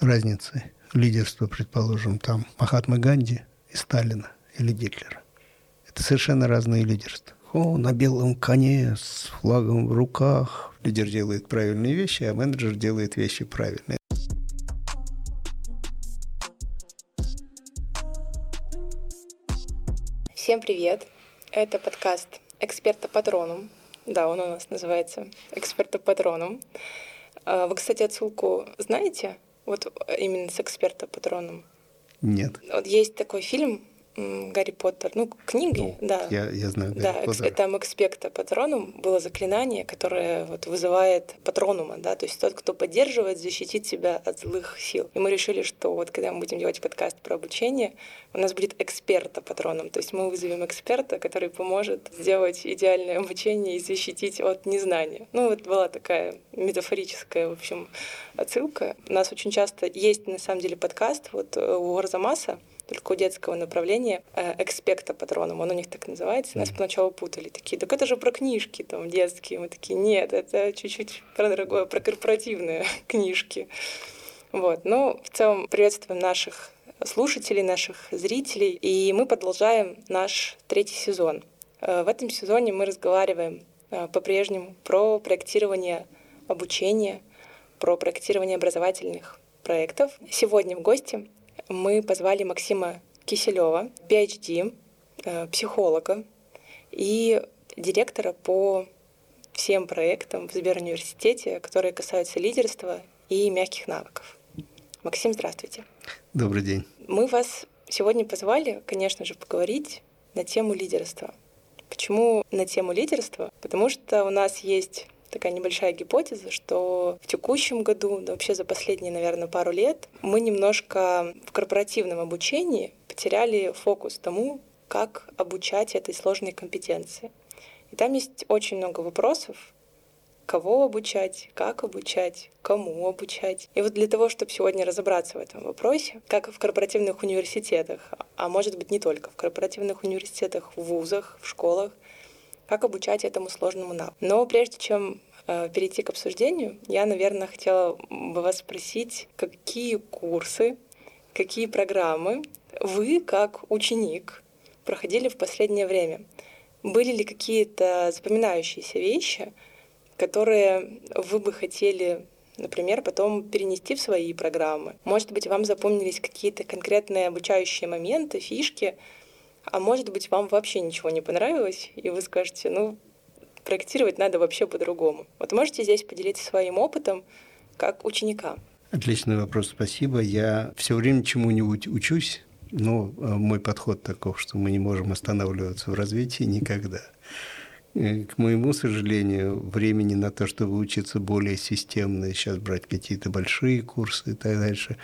разницы лидерства, предположим, там Махатмы Ганди и Сталина или Гитлера. Это совершенно разные лидерства. О, на белом коне с флагом в руках. Лидер делает правильные вещи, а менеджер делает вещи правильные. Всем привет! Это подкаст «Эксперта Патроном». Да, он у нас называется «Эксперта Патроном». А, вы, кстати, отсылку знаете? Вот именно с «Эксперта Патроном». Нет. Вот есть такой фильм Гарри Поттер, ну, книги, ну, да. Я, я знаю Гарри да, Поттера. там экспекта патронум было заклинание, которое вот вызывает патронума, да, то есть тот, кто поддерживает, защитит себя от злых сил. И мы решили, что вот когда мы будем делать подкаст про обучение, у нас будет эксперта патроном, то есть мы вызовем эксперта, который поможет сделать идеальное обучение и защитить от незнания. Ну, вот была такая метафорическая, в общем, отсылка. У нас очень часто есть, на самом деле, подкаст вот у Арзамаса, только у детского направления э, экспекта патроном, он у них так называется. Нас поначалу путали, такие, так это же про книжки там детские. Мы такие, нет, это чуть-чуть про другое, про корпоративные книжки. Вот. Но в целом приветствуем наших слушателей, наших зрителей. И мы продолжаем наш третий сезон. Э, в этом сезоне мы разговариваем э, по-прежнему про проектирование обучения, про проектирование образовательных проектов. Сегодня в гости мы позвали Максима Киселева, PhD, э, психолога и директора по всем проектам в Сберуниверситете, которые касаются лидерства и мягких навыков. Максим, здравствуйте. Добрый день. Мы вас сегодня позвали, конечно же, поговорить на тему лидерства. Почему на тему лидерства? Потому что у нас есть такая небольшая гипотеза, что в текущем году, да вообще за последние, наверное, пару лет, мы немножко в корпоративном обучении потеряли фокус тому, как обучать этой сложной компетенции. И там есть очень много вопросов, кого обучать, как обучать, кому обучать. И вот для того, чтобы сегодня разобраться в этом вопросе, как в корпоративных университетах, а может быть не только в корпоративных университетах, в вузах, в школах, как обучать этому сложному навыку. Но прежде чем э, перейти к обсуждению, я, наверное, хотела бы вас спросить, какие курсы, какие программы вы, как ученик, проходили в последнее время? Были ли какие-то запоминающиеся вещи, которые вы бы хотели например, потом перенести в свои программы. Может быть, вам запомнились какие-то конкретные обучающие моменты, фишки, а может быть, вам вообще ничего не понравилось, и вы скажете, ну, проектировать надо вообще по-другому. Вот можете здесь поделиться своим опытом как ученика? Отличный вопрос, спасибо. Я все время чему-нибудь учусь, но э, мой подход таков, что мы не можем останавливаться в развитии никогда. К моему сожалению, времени на то, чтобы учиться более системно, сейчас брать какие-то большие курсы и так дальше,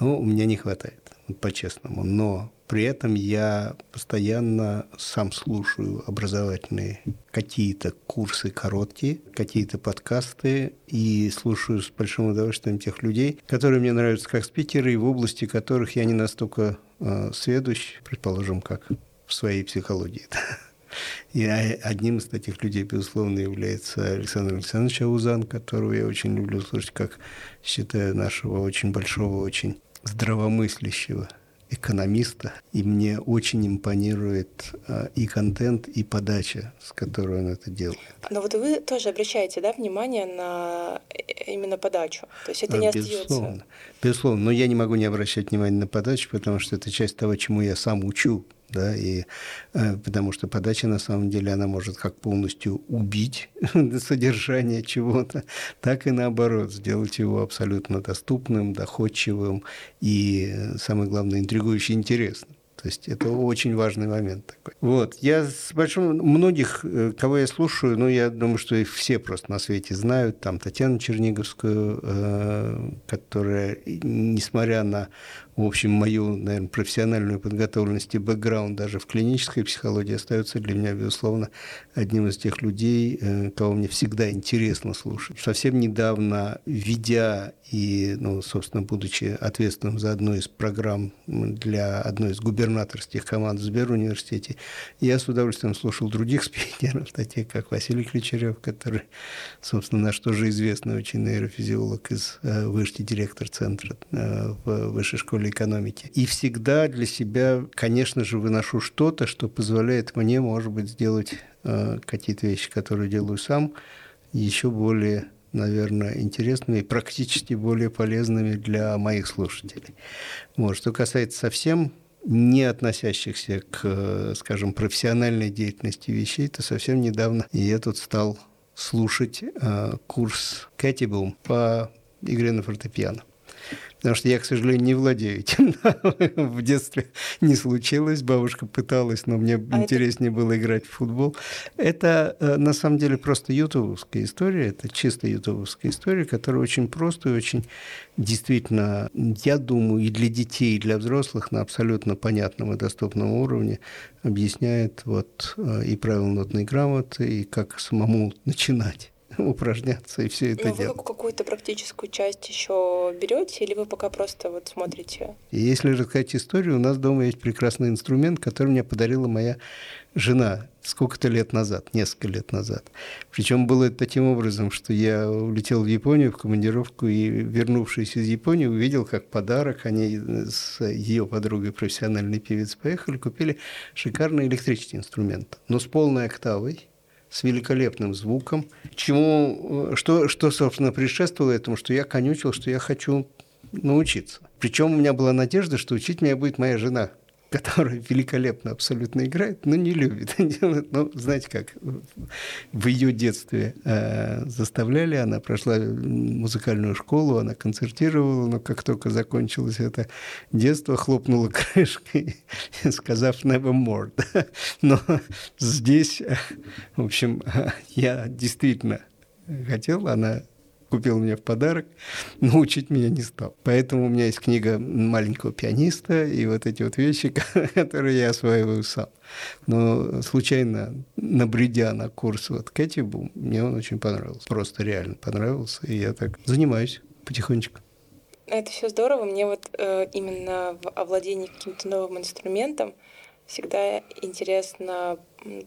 ну, у меня не хватает, по-честному. Но при этом я постоянно сам слушаю образовательные какие-то курсы короткие, какие-то подкасты и слушаю с большим удовольствием тех людей, которые мне нравятся как спикеры и в области которых я не настолько э, сведущ, предположим, как в своей психологии. И одним из таких людей, безусловно, является Александр Александрович Аузан, которого я очень люблю слушать, как считаю нашего очень большого, очень здравомыслящего экономиста, и мне очень импонирует а, и контент, и подача, с которой он это делает. Но вот вы тоже обращаете да, внимание на э, именно подачу, то есть это не Безусловно. остается... Безусловно, но я не могу не обращать внимания на подачу, потому что это часть того, чему я сам учу, да, и э, потому что подача на самом деле она может как полностью убить содержание чего-то, так и наоборот сделать его абсолютно доступным, доходчивым и самое главное интригующе интересным. То есть это очень важный момент такой. Вот. Я с большим... Многих, э, кого я слушаю, ну, я думаю, что их все просто на свете знают. Там Татьяну Черниговскую, э, которая, несмотря на в общем, мою, наверное, профессиональную подготовленность и бэкграунд даже в клинической психологии остается для меня, безусловно, одним из тех людей, э, кого мне всегда интересно слушать. Совсем недавно, ведя и, ну, собственно, будучи ответственным за одну из программ для одной из губернаторских команд в Сберуниверситете, я с удовольствием слушал других спикеров, таких как Василий Ключерев, который, собственно, наш тоже известный очень нейрофизиолог из э, Вышки, директор центра э, в Высшей школе экономики. И всегда для себя, конечно же, выношу что-то, что позволяет мне, может быть, сделать э, какие-то вещи, которые делаю сам, еще более наверное, интересными и практически более полезными для моих слушателей. Вот. Что касается совсем не относящихся к, скажем, профессиональной деятельности вещей, то совсем недавно я тут стал слушать э, курс Кэти Бум по игре на фортепиано. Потому что я, к сожалению, не владею этим. в детстве не случилось. Бабушка пыталась, но мне а интереснее это... было играть в футбол. Это э, на самом деле просто ютубовская история. Это чисто ютубовская история, которая очень просто и очень действительно, я думаю, и для детей, и для взрослых на абсолютно понятном и доступном уровне объясняет вот э, и правила нотной грамоты, и как самому начинать упражняться и все это Но делать. Вы какую-то практическую часть еще берете, или вы пока просто вот смотрите? И если рассказать историю, у нас дома есть прекрасный инструмент, который мне подарила моя жена сколько-то лет назад, несколько лет назад. Причем было это таким образом, что я улетел в Японию в командировку и, вернувшись из Японии, увидел, как подарок они с ее подругой, профессиональной певец, поехали, купили шикарный электрический инструмент, но с полной октавой, с великолепным звуком, чему, что, что, собственно, предшествовало этому, что я конючил, что я хочу научиться. Причем у меня была надежда, что учить меня будет моя жена, которая великолепно абсолютно играет, но не любит. Ну, знаете как, в ее детстве э, заставляли, она прошла музыкальную школу, она концертировала, но как только закончилось это детство, хлопнула крышкой, сказав «never more». Но здесь, в общем, я действительно хотел, она купил мне в подарок, но учить меня не стал. Поэтому у меня есть книга маленького пианиста и вот эти вот вещи, которые я осваиваю сам. Но случайно, набредя на курс вот Кэти Бум, мне он очень понравился. Просто реально понравился, и я так занимаюсь потихонечку. Это все здорово. Мне вот э, именно в овладении каким-то новым инструментом всегда интересно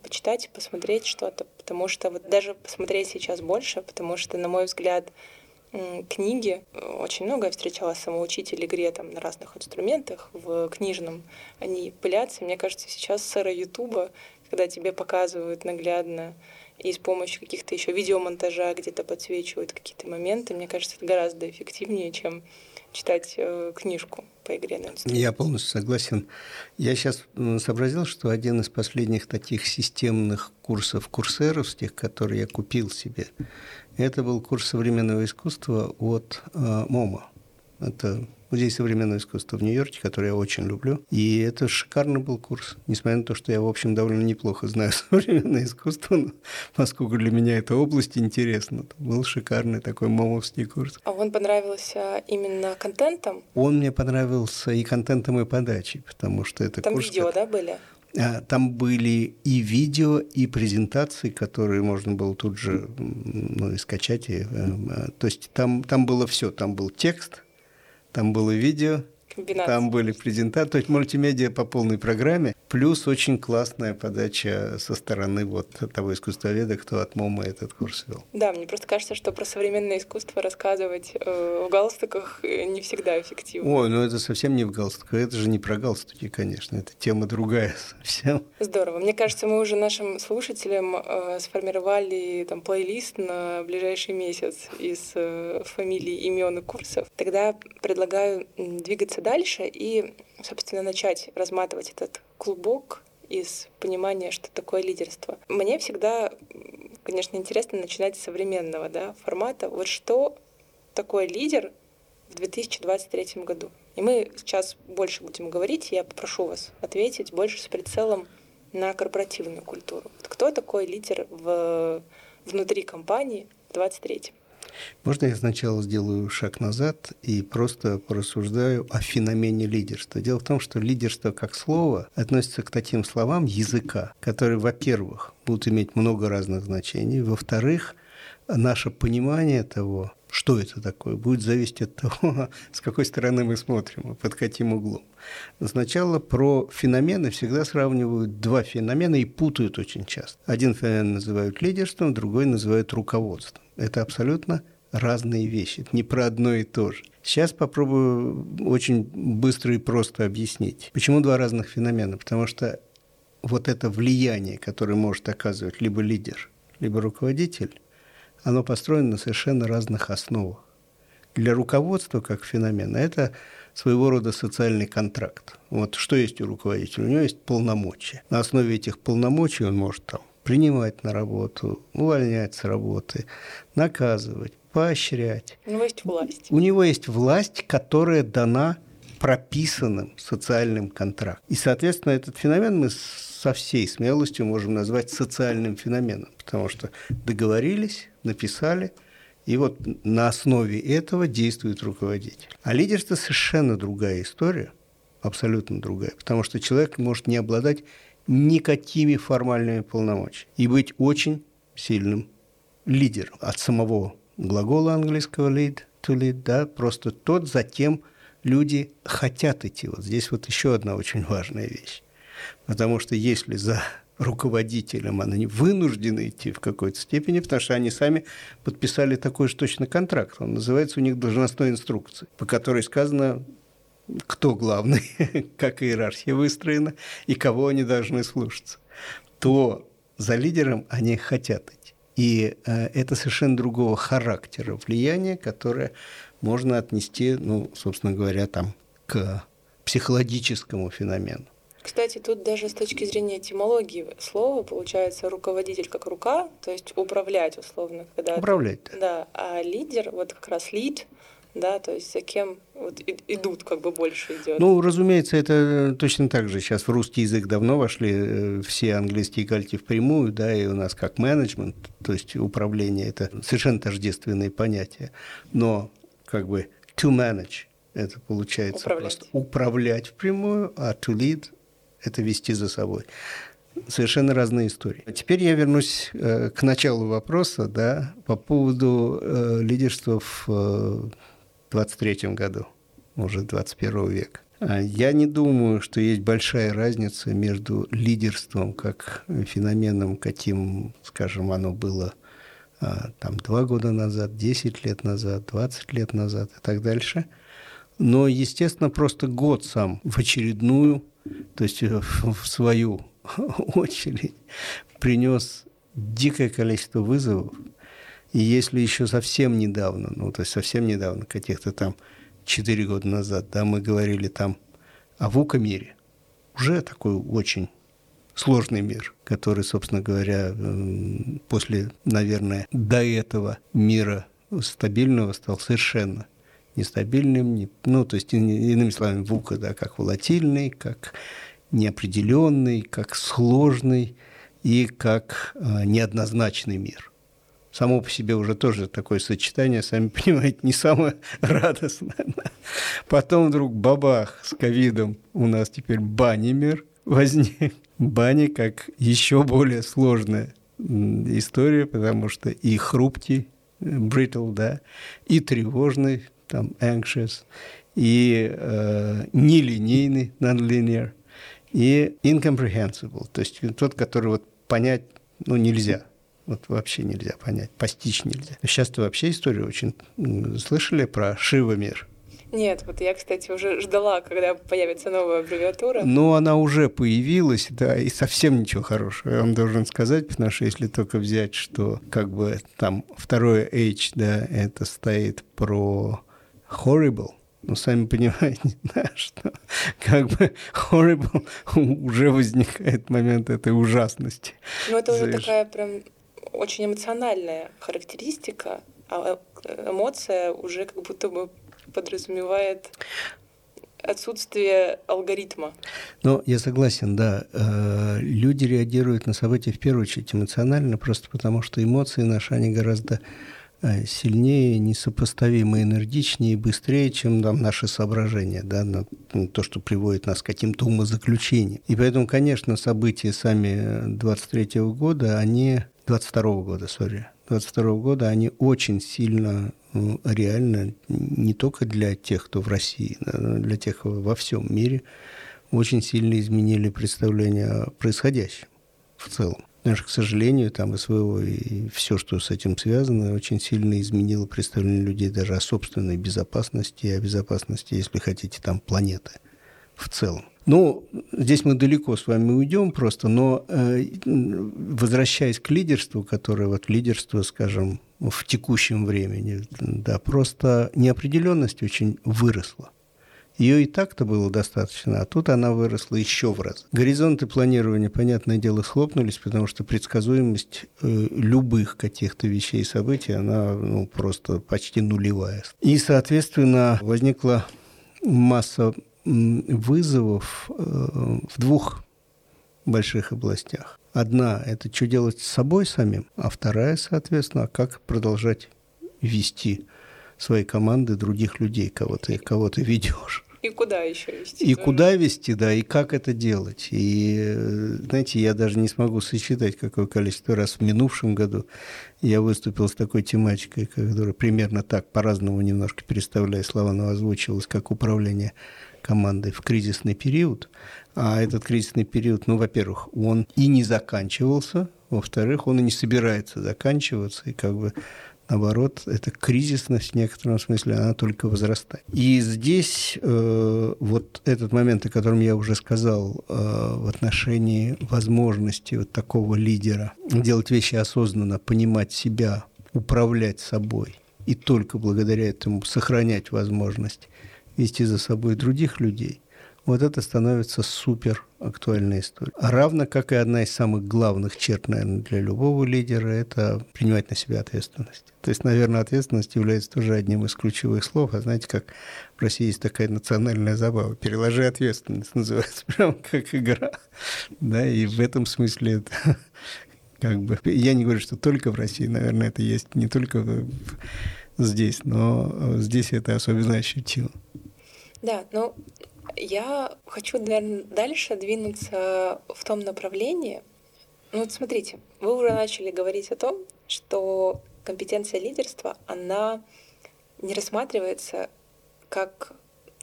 почитать, посмотреть что-то, потому что вот даже посмотреть сейчас больше, потому что, на мой взгляд, книги, очень много я встречала самоучителей игре там на разных инструментах, в книжном, они пылятся. Мне кажется, сейчас с Ютуба, когда тебе показывают наглядно и с помощью каких-то еще видеомонтажа где-то подсвечивают какие-то моменты, мне кажется, это гораздо эффективнее, чем читать э, книжку по игре на инструменте. Я полностью согласен. Я сейчас сообразил, что один из последних таких системных курсов курсеровских, которые я купил себе, это был курс современного искусства от э, МОМА. Это Музей современного искусства в Нью-Йорке, который я очень люблю. И это шикарный был курс, несмотря на то, что я, в общем, довольно неплохо знаю современное искусство, но поскольку для меня эта область интересна, был шикарный такой мамовский курс. А он понравился именно контентом? Он мне понравился и контентом, и подачей, потому что это Там курс... видео, да, были? А, там были и видео, и презентации, которые можно было тут же ну, и скачать. И, э, э, то есть там, там было все. Там был текст, там было видео, Комбинация. Там были презентации, то есть мультимедиа по полной программе, плюс очень классная подача со стороны вот того искусствоведа, кто от МОМА этот курс вел. Да, мне просто кажется, что про современное искусство рассказывать э, в галстуках э, не всегда эффективно. Ой, ну это совсем не в галстуках, это же не про галстуки, конечно, это тема другая совсем. Здорово. Мне кажется, мы уже нашим слушателям э, сформировали там плейлист на ближайший месяц из э, фамилий, имен и курсов. Тогда предлагаю двигаться дальше и, собственно, начать разматывать этот клубок из понимания, что такое лидерство. Мне всегда, конечно, интересно начинать с современного да, формата. Вот что такое лидер в 2023 году? И мы сейчас больше будем говорить, я попрошу вас ответить больше с прицелом на корпоративную культуру. Вот кто такой лидер в, внутри компании в 23 Можно я сначала сделаю шаг назад и просто порассуждаю о феномене лидерства? Дело в том, что лидерство как слово относится к таким словам языка, которые, во-первых, будут иметь много разных значений, во-вторых, наше понимание того, что это такое, будет зависеть от того, с какой стороны мы смотрим и под каким углом. Сначала про феномены всегда сравнивают два феномена и путают очень часто. Один феномен называют лидерством, другой называют руководством. Это абсолютно разные вещи, это не про одно и то же. Сейчас попробую очень быстро и просто объяснить. Почему два разных феномена? Потому что вот это влияние, которое может оказывать либо лидер, либо руководитель, оно построено на совершенно разных основах. Для руководства как феномена это своего рода социальный контракт. Вот что есть у руководителя? У него есть полномочия. На основе этих полномочий он может там принимать на работу, увольнять с работы, наказывать, поощрять. У него есть власть. У него есть власть, которая дана прописанным социальным контрактом. И, соответственно, этот феномен мы со всей смелостью можем назвать социальным феноменом, потому что договорились, написали, и вот на основе этого действует руководитель. А лидерство совершенно другая история, абсолютно другая, потому что человек может не обладать никакими формальными полномочиями и быть очень сильным лидером от самого глагола английского lead, to lead, да, просто тот, затем люди хотят идти. Вот здесь вот еще одна очень важная вещь. Потому что если за руководителем они вынуждены идти в какой-то степени, потому что они сами подписали такой же точно контракт. Он называется у них должностной инструкция, по которой сказано, кто главный, как иерархия выстроена и кого они должны слушаться, то за лидером они хотят идти. И э, это совершенно другого характера влияние, которое можно отнести, ну, собственно говоря, там, к психологическому феномену. Кстати, тут даже с точки зрения этимологии слова получается руководитель как рука, то есть управлять условно. Когда управлять. Да, а лидер, вот как раз лид, да, то есть за кем вот идут, как бы больше идет. Ну, разумеется, это точно так же. Сейчас в русский язык давно вошли э, все английские кальти впрямую, да, и у нас как менеджмент, то есть управление, это совершенно тождественные понятия. Но как бы to manage, это получается управлять. просто управлять впрямую, а to lead – это вести за собой совершенно разные истории. Теперь я вернусь э, к началу вопроса, да, по поводу э, лидерства в э, 23 году, уже 21 века. А я не думаю, что есть большая разница между лидерством как феноменом, каким, скажем, оно было а, там два года назад, 10 лет назад, 20 лет назад и так дальше. Но, естественно, просто год сам в очередную, то есть в свою очередь, принес дикое количество вызовов, и если еще совсем недавно, ну, то есть совсем недавно, каких-то там 4 года назад, да, мы говорили там о ВУКа-мире, уже такой очень сложный мир, который, собственно говоря, после, наверное, до этого мира стабильного стал совершенно нестабильным, не, ну, то есть, иными словами, ВУКа, да, как волатильный, как неопределенный, как сложный и как э, неоднозначный мир само по себе уже тоже такое сочетание, сами понимаете, не самое радостное. Потом вдруг бабах с ковидом у нас теперь банимир возник. Бани как еще более сложная история, потому что и хрупкий, brittle, да, и тревожный, там, anxious, и э, нелинейный, non-linear, и incomprehensible, то есть тот, который вот понять ну, нельзя – вот вообще нельзя понять, постичь нельзя. Сейчас-то вообще историю очень слышали про Шива-мир? Нет, вот я, кстати, уже ждала, когда появится новая аббревиатура. Ну, она уже появилась, да, и совсем ничего хорошего, я вам должен сказать, потому что если только взять, что как бы там второе H, да, это стоит про horrible, ну, сами понимаете, да, что как бы horrible уже возникает момент этой ужасности. Ну, это уже такая прям очень эмоциональная характеристика, а э, эмоция уже как будто бы подразумевает отсутствие алгоритма. Ну, я согласен, да. Э, люди реагируют на события в первую очередь эмоционально, просто потому что эмоции наши, они гораздо э, сильнее, несопоставимо энергичнее и быстрее, чем там, наши соображения, да, на, то, что приводит нас к каким-то умозаключениям. И поэтому, конечно, события сами 23 -го года, они 22 -го года, сори, 22 -го года, они очень сильно ну, реально не только для тех, кто в России, для тех во всем мире очень сильно изменили представление о происходящем в целом. Даже, к сожалению, там СВО и все, что с этим связано, очень сильно изменило представление людей даже о собственной безопасности и о безопасности, если хотите, там планеты в целом. Ну, здесь мы далеко с вами уйдем просто, но э, возвращаясь к лидерству, которое вот лидерство, скажем, в текущем времени, да, просто неопределенность очень выросла. Ее и так-то было достаточно, а тут она выросла еще в раз. Горизонты планирования, понятное дело, схлопнулись, потому что предсказуемость э, любых каких-то вещей и событий, она ну, просто почти нулевая. И, соответственно, возникла масса вызовов э, в двух больших областях. Одна – это что делать с собой самим, а вторая, соответственно, как продолжать вести своей команды других людей, кого ты, кого ты ведешь. И куда еще вести? И куда вести, да, и как это делать. И, знаете, я даже не смогу сосчитать, какое количество раз в минувшем году я выступил с такой тематикой, которая примерно так, по-разному немножко переставляя слова, но озвучивалась как управление командой в кризисный период. А этот кризисный период, ну, во-первых, он и не заканчивался, во-вторых, он и не собирается заканчиваться, и как бы наоборот, эта кризисность в некотором смысле, она только возрастает. И здесь э, вот этот момент, о котором я уже сказал, э, в отношении возможности вот такого лидера делать вещи осознанно, понимать себя, управлять собой, и только благодаря этому сохранять возможность вести за собой других людей, вот это становится супер актуальной историей. А равно как и одна из самых главных черт, наверное, для любого лидера, это принимать на себя ответственность. То есть, наверное, ответственность является тоже одним из ключевых слов. А знаете, как в России есть такая национальная забава. «Переложи ответственность» называется, прям как игра. Да, и в этом смысле это как бы... Я не говорю, что только в России, наверное, это есть не только здесь, но здесь это особенно ощутимо. Да, ну, я хочу, наверное, дальше двинуться в том направлении. Ну вот смотрите, вы уже начали говорить о том, что компетенция лидерства, она не рассматривается как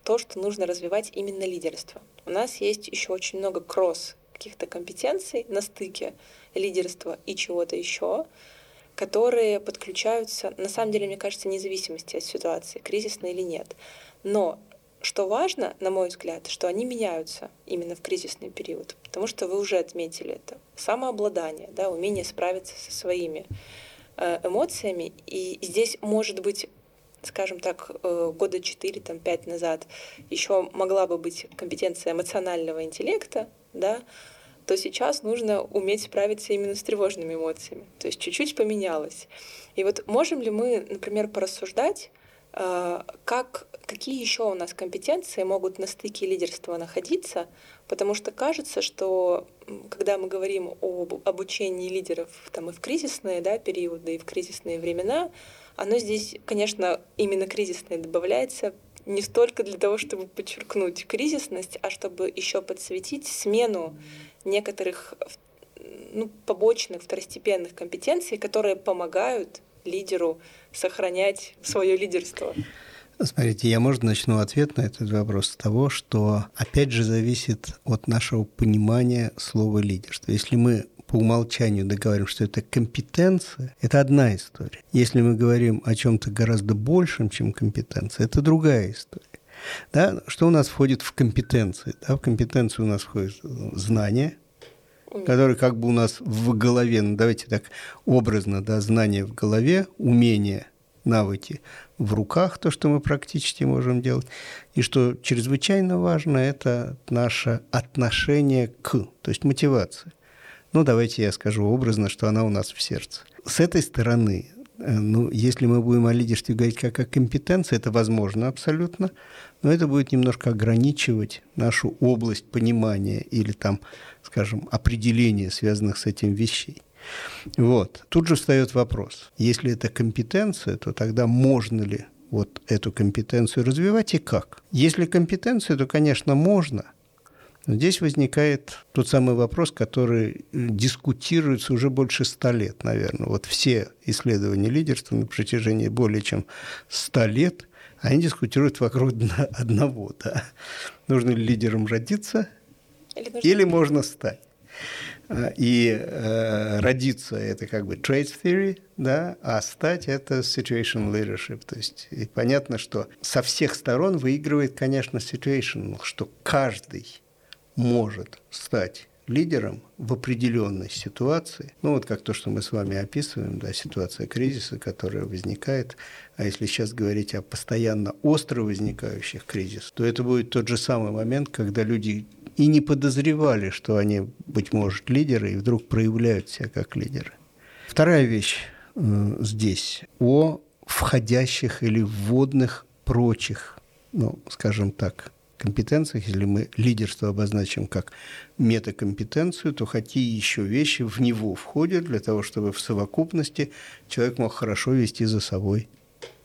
то, что нужно развивать именно лидерство. У нас есть еще очень много кросс каких-то компетенций на стыке лидерства и чего-то еще, которые подключаются, на самом деле, мне кажется, независимости от ситуации, кризисной или нет. Но что важно, на мой взгляд, что они меняются именно в кризисный период, потому что вы уже отметили это. Самообладание, да, умение справиться со своими э, эмоциями. И здесь, может быть, скажем так, э, года 4-5 назад еще могла бы быть компетенция эмоционального интеллекта, да, то сейчас нужно уметь справиться именно с тревожными эмоциями. То есть чуть-чуть поменялось. И вот можем ли мы, например, порассуждать, как какие еще у нас компетенции могут на стыке лидерства находиться, потому что кажется, что когда мы говорим об обучении лидеров там, и в кризисные да, периоды, и в кризисные времена, оно здесь, конечно, именно кризисное добавляется не столько для того, чтобы подчеркнуть кризисность, а чтобы еще подсветить смену некоторых ну, побочных, второстепенных компетенций, которые помогают лидеру сохранять свое лидерство. Смотрите, я, может, начну ответ на этот вопрос с того, что, опять же, зависит от нашего понимания слова лидерство. Если мы по умолчанию договорим, что это компетенция, это одна история. Если мы говорим о чем-то гораздо большем, чем компетенция, это другая история. Да? Что у нас входит в компетенции? Да? В компетенцию у нас входит знание, которые как бы у нас в голове, ну давайте так образно, да, знание в голове, умение навыки в руках, то, что мы практически можем делать. И что чрезвычайно важно, это наше отношение к, то есть мотивация. Ну, давайте я скажу образно, что она у нас в сердце. С этой стороны, э, ну, если мы будем о лидерстве говорить как о компетенции, это возможно абсолютно, но это будет немножко ограничивать нашу область понимания или там, скажем, определения, связанных с этим вещей. Вот. Тут же встает вопрос. Если это компетенция, то тогда можно ли вот эту компетенцию развивать и как? Если компетенция, то, конечно, можно – но здесь возникает тот самый вопрос, который дискутируется уже больше ста лет, наверное. Вот все исследования лидерства на протяжении более чем ста лет, они дискутируют вокруг одного. Да? Нужно ли лидером родиться или, нужно... или можно стать? А, и э, родиться – это как бы traits theory, да, а стать – это situation leadership. То есть и понятно, что со всех сторон выигрывает, конечно, situation, что каждый может стать лидером в определенной ситуации, ну вот как то, что мы с вами описываем, да, ситуация кризиса, которая возникает, а если сейчас говорить о постоянно остро возникающих кризисах, то это будет тот же самый момент, когда люди и не подозревали, что они, быть может, лидеры, и вдруг проявляют себя как лидеры. Вторая вещь э, здесь о входящих или вводных прочих, ну, скажем так, компетенциях, если мы лидерство обозначим как метакомпетенцию, то какие еще вещи в него входят для того, чтобы в совокупности человек мог хорошо вести за собой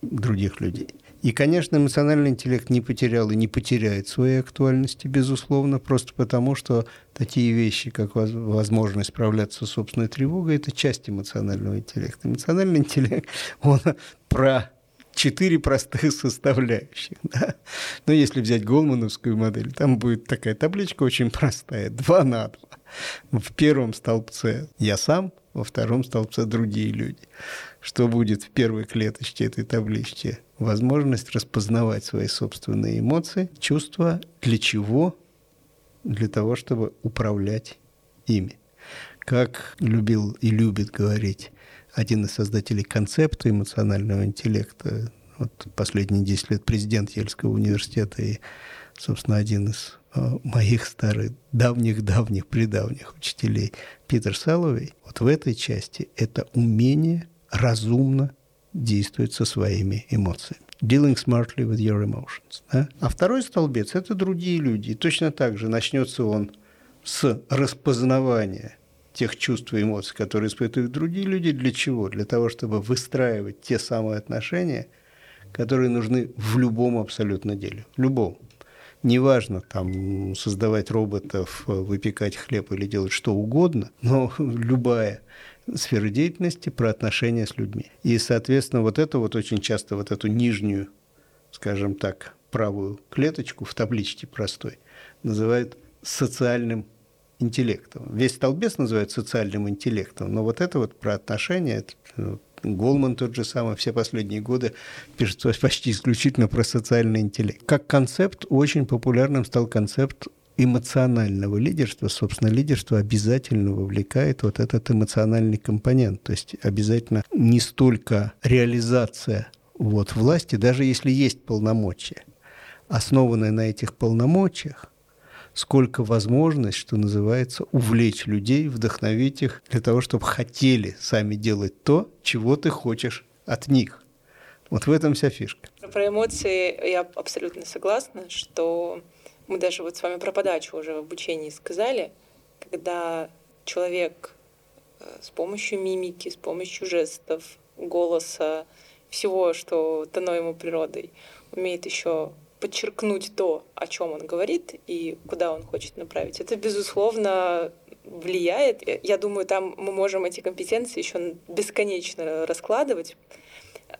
других людей. И, конечно, эмоциональный интеллект не потерял и не потеряет своей актуальности, безусловно, просто потому, что такие вещи, как возможность справляться с собственной тревогой, это часть эмоционального интеллекта. Эмоциональный интеллект, он про четыре простых составляющих. Да? Но если взять Голмановскую модель, там будет такая табличка очень простая, 2 на 2. В первом столбце я сам, во втором столбце другие люди. Что будет в первой клеточке этой таблички? Возможность распознавать свои собственные эмоции, чувства, для чего? Для того, чтобы управлять ими. Как любил и любит говорить один из создателей концепта эмоционального интеллекта, вот последние 10 лет президент Ельского университета и, собственно, один из э, моих старых, давних-давних, предавних учителей Питер Саловей, вот в этой части это умение разумно действовать со своими эмоциями. Dealing smartly with your emotions. Да? А второй столбец – это другие люди. И точно так же начнется он с распознавания тех чувств и эмоций, которые испытывают другие люди. Для чего? Для того, чтобы выстраивать те самые отношения, которые нужны в любом абсолютно деле. В любом. Неважно там создавать роботов, выпекать хлеб или делать что угодно, но любая сфера деятельности про отношения с людьми. И, соответственно, вот это вот очень часто, вот эту нижнюю, скажем так, правую клеточку в табличке простой называют социальным интеллектом. Весь столбец называют социальным интеллектом, но вот это вот про отношения, ну, Голман тот же самый, все последние годы пишет почти исключительно про социальный интеллект. Как концепт очень популярным стал концепт эмоционального лидерства, собственно, лидерство обязательно вовлекает вот этот эмоциональный компонент. То есть обязательно не столько реализация вот, власти, даже если есть полномочия, основанная на этих полномочиях, сколько возможность, что называется, увлечь людей, вдохновить их для того, чтобы хотели сами делать то, чего ты хочешь от них. Вот в этом вся фишка. Про эмоции я абсолютно согласна, что мы даже вот с вами про подачу уже в обучении сказали, когда человек э, с помощью мимики, с помощью жестов, голоса, всего, что дано ему природой, умеет еще подчеркнуть то, о чем он говорит и куда он хочет направить. Это, безусловно, влияет. Я думаю, там мы можем эти компетенции еще бесконечно раскладывать.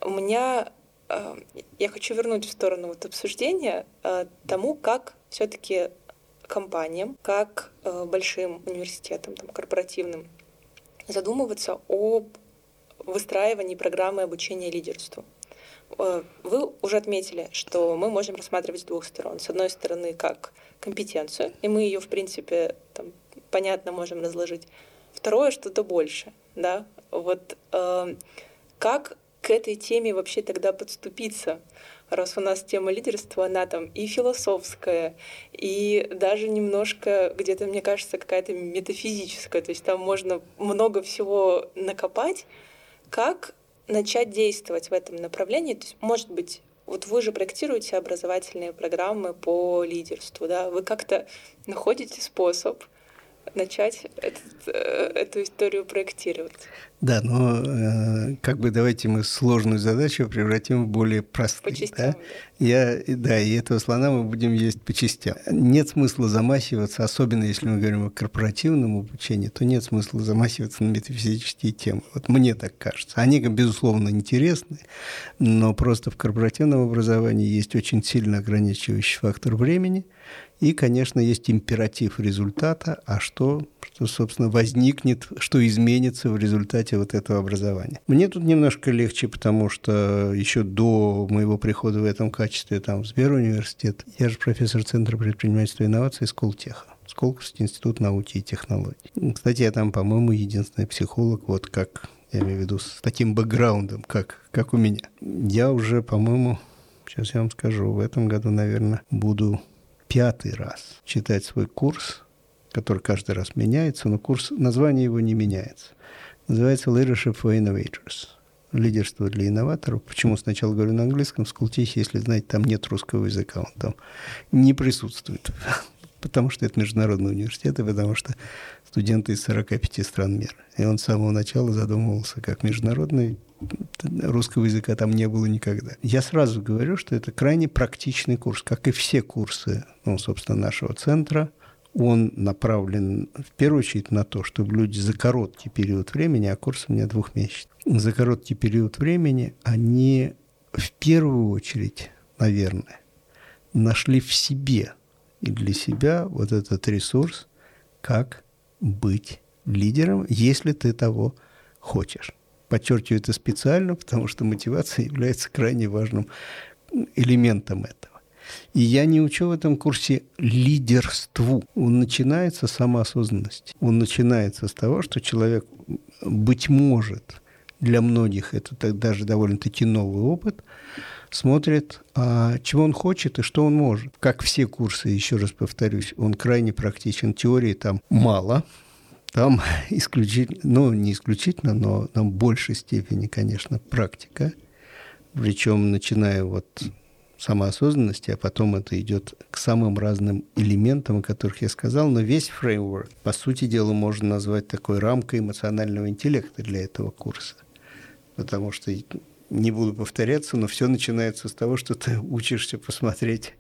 У меня э, я хочу вернуть в сторону вот обсуждения э, тому, как все-таки компаниям, как э, большим университетам, там, корпоративным, задумываться об выстраивании программы обучения лидерству. Э, вы уже отметили, что мы можем рассматривать с двух сторон. С одной стороны, как компетенцию, и мы ее, в принципе, там, понятно можем разложить. Второе, что-то больше. Да? Вот э, как к этой теме вообще тогда подступиться? Раз у нас тема лидерства, она там и философская, и даже немножко где-то, мне кажется, какая-то метафизическая. То есть там можно много всего накопать. Как начать действовать в этом направлении. То есть, может быть, вот вы же проектируете образовательные программы по лидерству, да, вы как-то находите способ начать этот, э, эту историю проектировать. Да, но э, как бы давайте мы сложную задачу превратим в более простую. По частям, да? Я, да, и этого слона мы будем есть по частям. Нет смысла замахиваться, особенно если мы говорим о корпоративном обучении, то нет смысла замахиваться на метафизические темы. Вот мне так кажется. Они, безусловно, интересны, но просто в корпоративном образовании есть очень сильно ограничивающий фактор времени – и, конечно, есть императив результата, а что, что, собственно, возникнет, что изменится в результате вот этого образования. Мне тут немножко легче, потому что еще до моего прихода в этом качестве там, в Сберуниверситет, я же профессор Центра предпринимательства и инноваций Сколтеха. Сколковский институт науки и технологий. Кстати, я там, по-моему, единственный психолог, вот как, я имею в виду, с таким бэкграундом, как, как у меня. Я уже, по-моему, сейчас я вам скажу, в этом году, наверное, буду пятый раз читать свой курс, который каждый раз меняется, но курс, название его не меняется. Называется Leadership for Innovators. Лидерство для инноваторов. Почему сначала говорю на английском? В если знаете, там нет русского языка, он там не присутствует. Потому что это международный университет, и потому что студенты из 45 стран мира. И он с самого начала задумывался как международный русского языка там не было никогда. Я сразу говорю, что это крайне практичный курс, как и все курсы, ну, собственно, нашего центра. Он направлен в первую очередь на то, чтобы люди за короткий период времени, а курс у меня двухмесячный, за короткий период времени они в первую очередь, наверное, нашли в себе для себя вот этот ресурс, как быть лидером, если ты того хочешь. Подчеркиваю это специально, потому что мотивация является крайне важным элементом этого. И я не учу в этом курсе лидерству. Он начинается с самоосознанности. Он начинается с того, что человек, быть может, для многих это даже довольно-таки новый опыт, смотрит, а чего он хочет и что он может. Как все курсы, еще раз повторюсь, он крайне практичен. Теории там мало, там исключительно, ну, не исключительно, но там в большей степени, конечно, практика. Причем начиная вот самоосознанности, а потом это идет к самым разным элементам, о которых я сказал, но весь фреймворк, по сути дела, можно назвать такой рамкой эмоционального интеллекта для этого курса. Потому что, не буду повторяться, но все начинается с того, что ты учишься посмотреть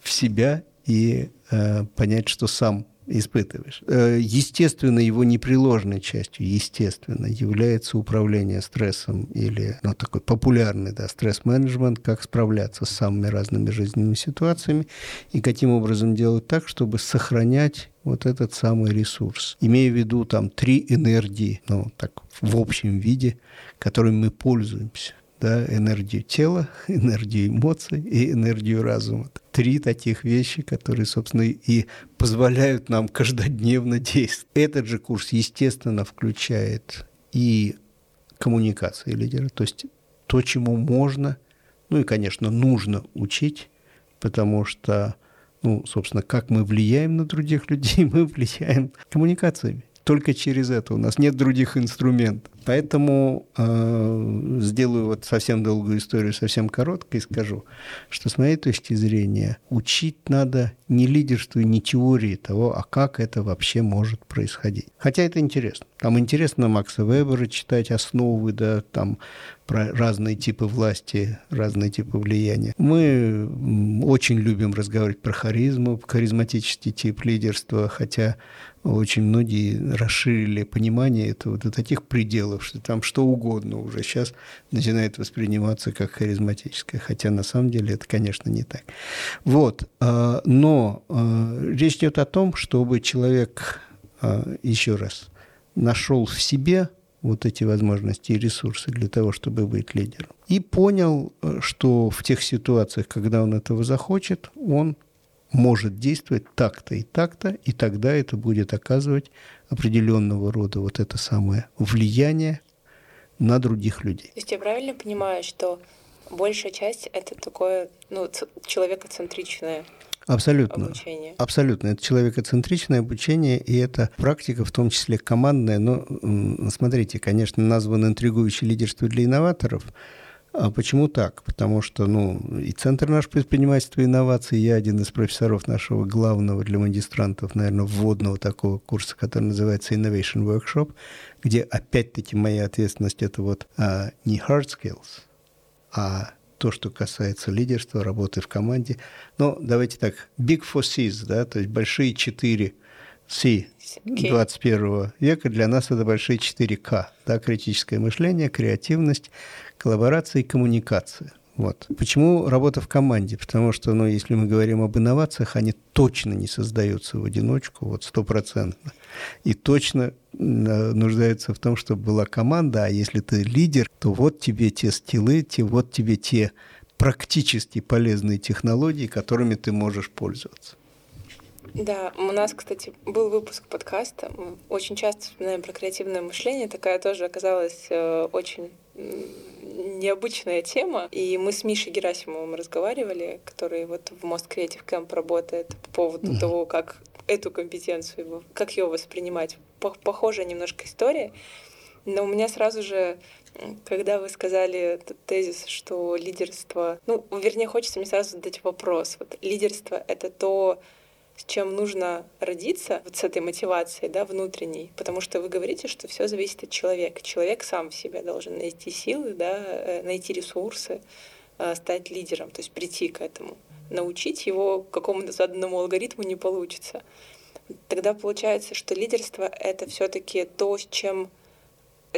в себя и э, понять, что сам испытываешь. Э, естественно, его непреложной частью, естественно, является управление стрессом или ну, такой популярный да, стресс-менеджмент, как справляться с самыми разными жизненными ситуациями и каким образом делать так, чтобы сохранять вот этот самый ресурс. Имея в виду там три энергии, ну так в общем виде, которыми мы пользуемся да, энергию тела, энергию эмоций и энергию разума. Три таких вещи, которые, собственно, и позволяют нам каждодневно действовать. Этот же курс, естественно, включает и коммуникации лидера, то есть то, чему можно, ну и, конечно, нужно учить, потому что, ну, собственно, как мы влияем на других людей, мы влияем коммуникациями только через это. У нас нет других инструментов. Поэтому э, сделаю вот совсем долгую историю, совсем короткой, скажу, что с моей точки зрения учить надо не лидерству, не теории того, а как это вообще может происходить. Хотя это интересно. Там интересно Макса Вебера читать основы, да, там про разные типы власти, разные типы влияния. Мы очень любим разговаривать про харизму, харизматический тип лидерства, хотя очень многие расширили понимание этого до таких пределов, что там что угодно уже сейчас начинает восприниматься как харизматическое, хотя на самом деле это, конечно, не так. Вот, а, но а, речь идет о том, чтобы человек, а, еще раз, нашел в себе вот эти возможности и ресурсы для того, чтобы быть лидером. И понял, что в тех ситуациях, когда он этого захочет, он может действовать так-то и так-то, и тогда это будет оказывать определенного рода вот это самое влияние на других людей. То есть я правильно понимаю, что большая часть это такое ну, человекоцентричное Абсолютно. Обучение. Абсолютно. Это человекоцентричное обучение, и это практика, в том числе командная. Но смотрите, конечно, названо интригующее лидерство для инноваторов – А почему так? Потому что, ну, и Центр наш предпринимательства и инноваций, я один из профессоров нашего главного для магистрантов, наверное, вводного такого курса, который называется Innovation Workshop, где опять-таки моя ответственность это вот а, не hard skills, а то, что касается лидерства, работы в команде. Но давайте так, big four C's, да, то есть большие четыре C 21 века, для нас это большие 4 К, да, критическое мышление, креативность, коллаборация и коммуникация. Вот. Почему работа в команде? Потому что, ну, если мы говорим об инновациях, они точно не создаются в одиночку, вот стопроцентно. И точно нуждаются в том, чтобы была команда, а если ты лидер, то вот тебе те стилы, те, вот тебе те практически полезные технологии, которыми ты можешь пользоваться. Да, у нас, кстати, был выпуск подкаста. Мы очень часто вспоминаем про креативное мышление. Такая тоже оказалась э, очень необычная тема. И мы с Мишей Герасимовым разговаривали, который вот в Most Creative Camp работает по поводу mm-hmm. того, как эту компетенцию, как ее воспринимать. Похожая немножко история. Но у меня сразу же, когда вы сказали этот тезис, что лидерство... Ну, вернее, хочется мне сразу задать вопрос. Вот лидерство — это то, с чем нужно родиться, вот с этой мотивацией, да, внутренней, потому что вы говорите, что все зависит от человека. Человек сам в себе должен найти силы, да, э, найти ресурсы, э, стать лидером, то есть прийти к этому. Научить его какому-то заданному алгоритму не получится. Тогда получается, что лидерство — это все таки то, с чем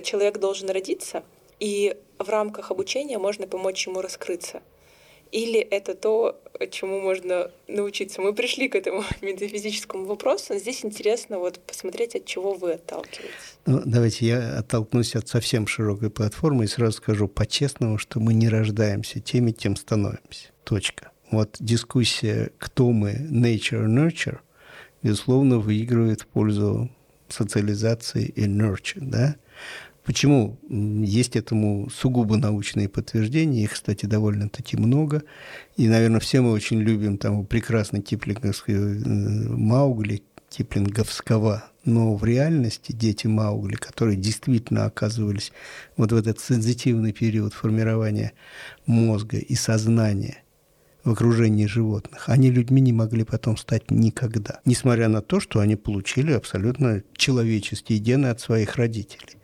человек должен родиться, и в рамках обучения можно помочь ему раскрыться — или это то, чему можно научиться? Мы пришли к этому метафизическому вопросу. Здесь интересно вот посмотреть, от чего вы отталкиваетесь. Ну, давайте я оттолкнусь от совсем широкой платформы и сразу скажу по-честному, что мы не рождаемся теми, тем становимся. Точка. Вот дискуссия, кто мы, nature, nurture, безусловно, выигрывает в пользу социализации и nurture, да? Почему? Есть этому сугубо научные подтверждения, их, кстати, довольно-таки много. И, наверное, все мы очень любим там прекрасный киплинговский э, Маугли, киплинговского. Но в реальности дети Маугли, которые действительно оказывались вот в этот сензитивный период формирования мозга и сознания – в окружении животных, они людьми не могли потом стать никогда, несмотря на то, что они получили абсолютно человеческие гены от своих родителей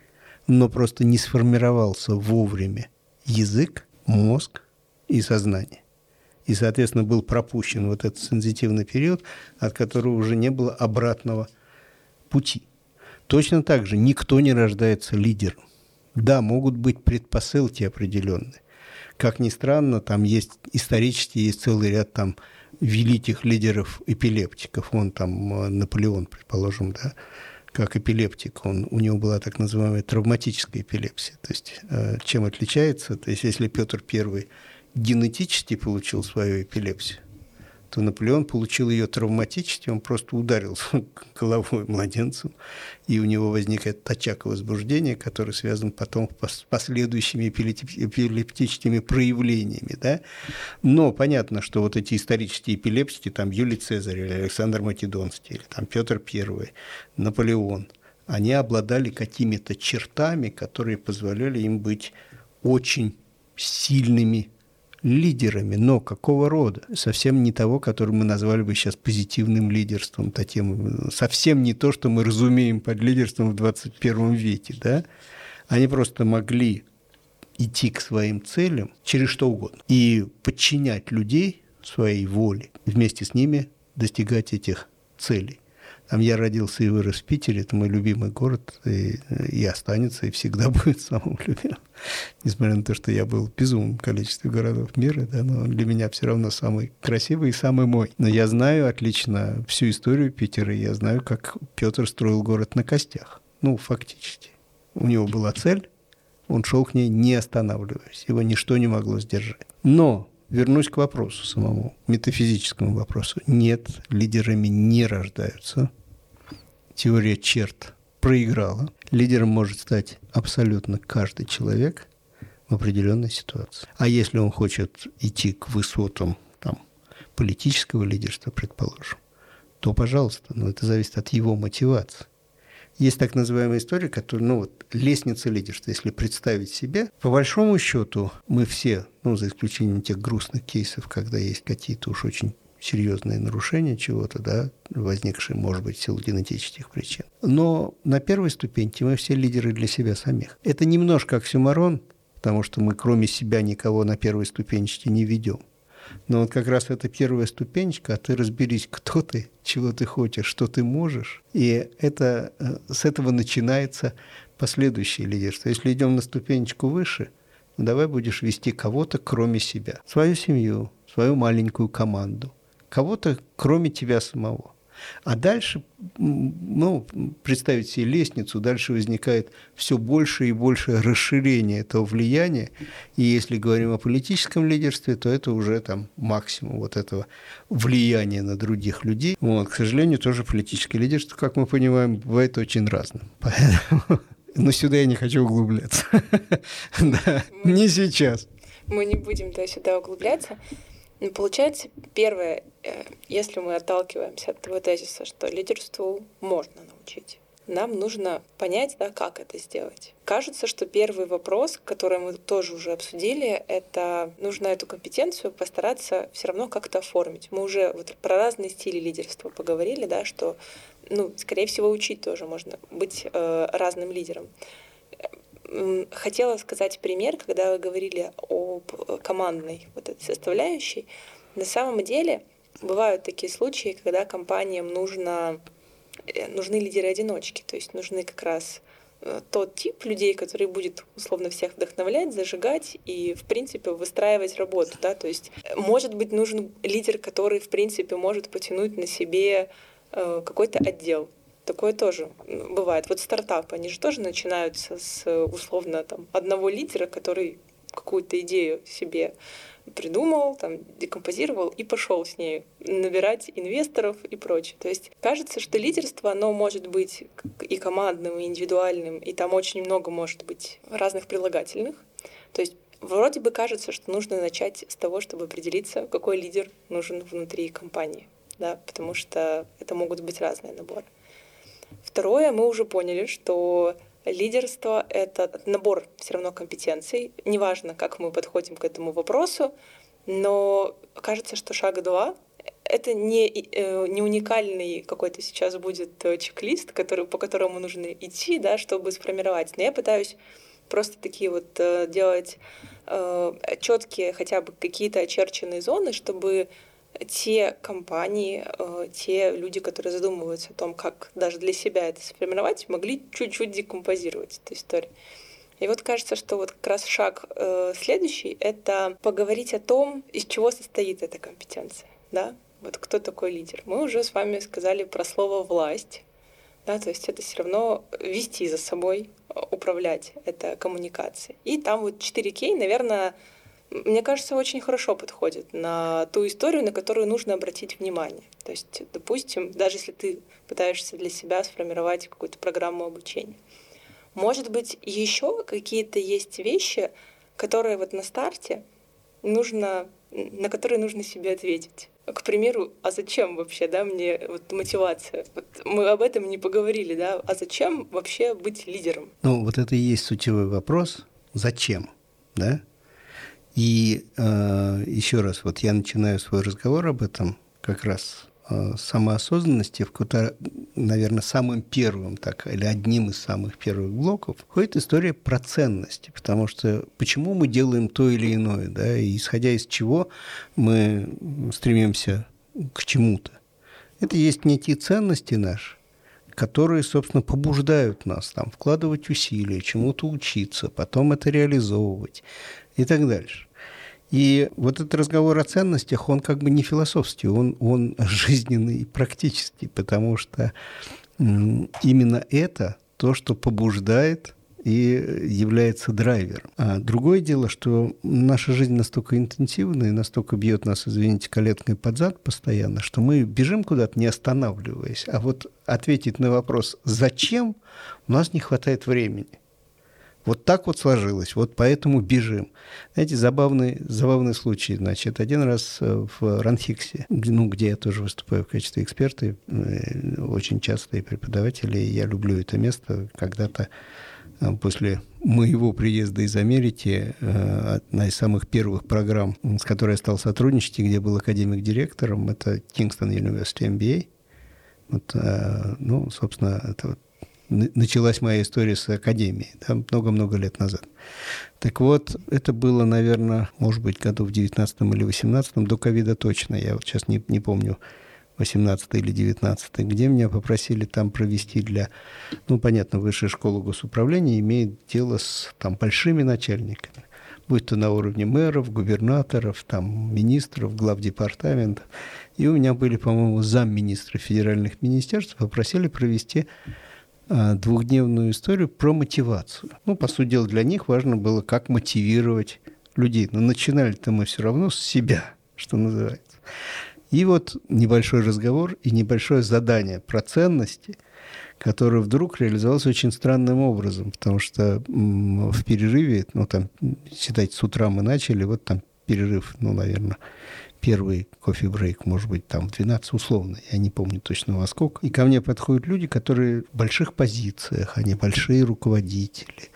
но просто не сформировался вовремя язык, мозг и сознание. И, соответственно, был пропущен вот этот сензитивный период, от которого уже не было обратного пути. Точно так же никто не рождается лидером. Да, могут быть предпосылки определенные. Как ни странно, там есть исторически есть целый ряд там великих лидеров эпилептиков. Он там э, Наполеон, предположим, да, как эпилептик. Он, у него была так называемая травматическая эпилепсия. То есть э, чем отличается? То есть если Петр I генетически получил свою эпилепсию, то Наполеон получил ее травматически, он просто ударился головой младенцем, и у него возникает очаг возбуждения, который связан потом с последующими эпилептическими проявлениями. Да? Но понятно, что вот эти исторические эпилепсии, там Юлий Цезарь или Александр Македонский, или там Петр I, Наполеон, они обладали какими-то чертами, которые позволяли им быть очень сильными лидерами, но какого рода? Совсем не того, который мы назвали бы сейчас позитивным лидерством, таким, совсем не то, что мы разумеем под лидерством в 21 веке. Да? Они просто могли идти к своим целям через что угодно и подчинять людей своей воле, вместе с ними достигать этих целей. Там я родился и вырос в Питере, это мой любимый город, и, и останется, и всегда будет самым любимым. Несмотря на то, что я был в безумном количестве городов мира, да, но для меня все равно самый красивый и самый мой. Но я знаю отлично всю историю Питера, я знаю, как Петр строил город на костях. Ну, фактически. У него была цель, он шел к ней не останавливаясь, его ничто не могло сдержать. Но вернусь к вопросу самому, метафизическому вопросу. Нет, лидерами не рождаются. Теория черт проиграла. Лидером может стать абсолютно каждый человек в определенной ситуации. А если он хочет идти к высотам там, политического лидерства, предположим, то, пожалуйста, но это зависит от его мотивации. Есть так называемая история, которая, ну вот, лестница лидерства. Если представить себе, по большому счету мы все, ну, за исключением тех грустных кейсов, когда есть какие-то уж очень серьезные нарушения чего-то, да, возникшие, может быть, в силу генетических причин. Но на первой ступеньке мы все лидеры для себя самих. Это немножко оксюмарон, потому что мы кроме себя никого на первой ступенечке не ведем. Но вот как раз это первая ступенечка, а ты разберись, кто ты, чего ты хочешь, что ты можешь. И это, э, с этого начинается последующее лидерство. Если идем на ступенечку выше, давай будешь вести кого-то, кроме себя. Свою семью, свою маленькую команду. Кого-то, кроме тебя самого. А дальше, ну, представить себе лестницу, дальше возникает все больше и больше расширение этого влияния. И если говорим о политическом лидерстве, то это уже там максимум вот этого влияния на других людей. Вот, к сожалению, тоже политическое лидерство, как мы понимаем, бывает очень разным. Поэтому... Но сюда я не хочу углубляться. Не сейчас. Мы не будем сюда углубляться. Ну, получается, первое, э, если мы отталкиваемся от того тезиса, что лидерству можно научить, нам нужно понять, да, как это сделать. Кажется, что первый вопрос, который мы тоже уже обсудили, это нужно эту компетенцию постараться все равно как-то оформить. Мы уже вот про разные стили лидерства поговорили, да, что, ну, скорее всего, учить тоже можно быть э, разным лидером. Хотела сказать пример, когда вы говорили об командной вот этой составляющей. На самом деле бывают такие случаи, когда компаниям нужно, э, нужны лидеры-одиночки, то есть нужны как раз э, тот тип людей, который будет условно всех вдохновлять, зажигать и, в принципе, выстраивать работу. Да? То есть, э, может быть, нужен лидер, который, в принципе, может потянуть на себе какой-то отдел. Такое тоже бывает. Вот стартапы, они же тоже начинаются с условно там, одного лидера, который какую-то идею себе придумал, там, декомпозировал и пошел с ней набирать инвесторов и прочее. То есть кажется, что лидерство, оно может быть и командным, и индивидуальным, и там очень много может быть разных прилагательных. То есть вроде бы кажется, что нужно начать с того, чтобы определиться, какой лидер нужен внутри компании, да, потому что это могут быть разные наборы. Второе, мы уже поняли, что лидерство — это набор все равно компетенций. Неважно, как мы подходим к этому вопросу, но кажется, что шаг два — это не, э, не уникальный какой-то сейчас будет э, чек-лист, который, по которому нужно идти, да, чтобы сформировать. Но я пытаюсь просто такие вот э, делать четкие хотя бы какие-то очерченные зоны, чтобы те компании, э, те люди, которые задумываются о том, как даже для себя это сформировать, могли чуть-чуть декомпозировать эту историю. И вот кажется, что вот как раз шаг э, следующий — это поговорить о том, из чего состоит эта компетенция. Да? Вот кто такой лидер. Мы уже с вами сказали про слово «власть». Да, то есть это все равно вести за собой, управлять, это коммуникация. И там вот 4К, наверное, мне кажется, очень хорошо подходит на ту историю, на которую нужно обратить внимание. То есть, допустим, даже если ты пытаешься для себя сформировать какую-то программу обучения. Может быть, еще какие-то есть вещи, которые вот на старте нужно, на которые нужно себе ответить. К примеру, а зачем вообще, да, мне вот мотивация? Вот мы об этом не поговорили, да, а зачем вообще быть лидером? Ну, вот это и есть сутевой вопрос. Зачем, да? И э, еще раз, вот я начинаю свой разговор об этом как раз э, самоосознанности, в которой, наверное, самым первым, так, или одним из самых первых блоков, входит история про ценности, потому что почему мы делаем то или иное, да, и исходя из чего мы стремимся к чему-то. Это есть некие ценности наши, которые, собственно, побуждают нас там вкладывать усилия, чему-то учиться, потом это реализовывать и так дальше. И вот этот разговор о ценностях, он как бы не философский, он, он жизненный и практический, потому что именно это то, что побуждает и является драйвером. А другое дело, что наша жизнь настолько интенсивна и настолько бьет нас, извините, колеткой под зад постоянно, что мы бежим куда-то, не останавливаясь. А вот ответить на вопрос «зачем?» у нас не хватает времени. Вот так вот сложилось, вот поэтому бежим. Знаете, забавный, забавный случай. Значит, один раз э, в Ранхиксе, ну, где я тоже выступаю в качестве эксперта, э, очень часто и преподавателя, и я люблю это место. Когда-то э, после моего приезда из Америки одна из самых первых программ, с которой я стал сотрудничать, и где был академик-директором, это Kingston University MBA. Вот, ну, собственно, это вот началась моя история с академией, да, много-много лет назад. Так вот, это было, наверное, может быть, году в 19 или 18 до ковида точно, я вот сейчас не, не помню, 18 или 19 где меня попросили там провести для, ну, понятно, высшая школа госуправления имеет дело с там большими начальниками, будь то на уровне мэров, губернаторов, там, министров, глав департаментов. И у меня были, по-моему, замминистра федеральных министерств, попросили провести двухдневную историю про мотивацию. Ну, по сути дела, для них важно было, как мотивировать людей. Но начинали-то мы все равно с себя, что называется. И вот небольшой разговор и небольшое задание про ценности, которое вдруг реализовалось очень странным образом, потому что в перерыве, ну там, считайте, с утра мы начали, вот там перерыв, ну, наверное, первый кофе-брейк, может быть, там в 12 условно, я не помню точно во сколько. И ко мне подходят люди, которые в больших позициях, они большие руководители.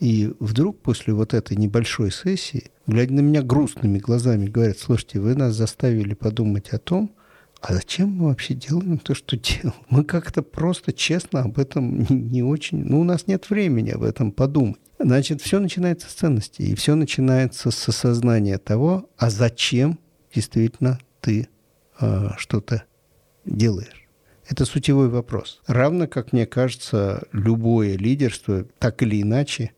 И вдруг после вот этой небольшой сессии, глядя на меня грустными глазами, говорят, слушайте, вы нас заставили подумать о том, а зачем мы вообще делаем то, что делаем? Мы как-то просто честно об этом не, очень... Ну, у нас нет времени об этом подумать. Значит, все начинается с ценностей, и все начинается с осознания того, а зачем действительно ты э, что-то делаешь. Это сутевой вопрос. Равно, как мне кажется, любое лидерство так или иначе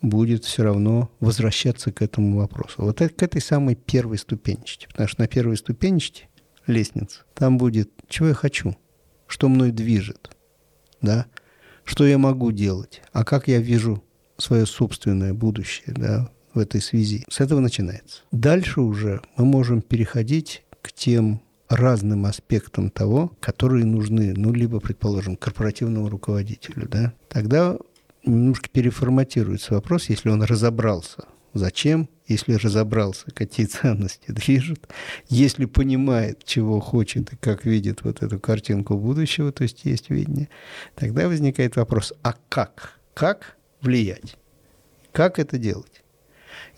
будет все равно возвращаться к этому вопросу. Вот это, к этой самой первой ступенечке. Потому что на первой ступенечке лестницы там будет, чего я хочу, что мной движет, да, что я могу делать, а как я вижу свое собственное будущее, да, в этой связи. С этого начинается. Дальше уже мы можем переходить к тем разным аспектам того, которые нужны, ну, либо, предположим, корпоративному руководителю, да, тогда немножко переформатируется вопрос, если он разобрался, зачем, если разобрался, какие ценности движут, если понимает, чего хочет и как видит вот эту картинку будущего, то есть есть видение, тогда возникает вопрос, а как? Как влиять? Как это делать?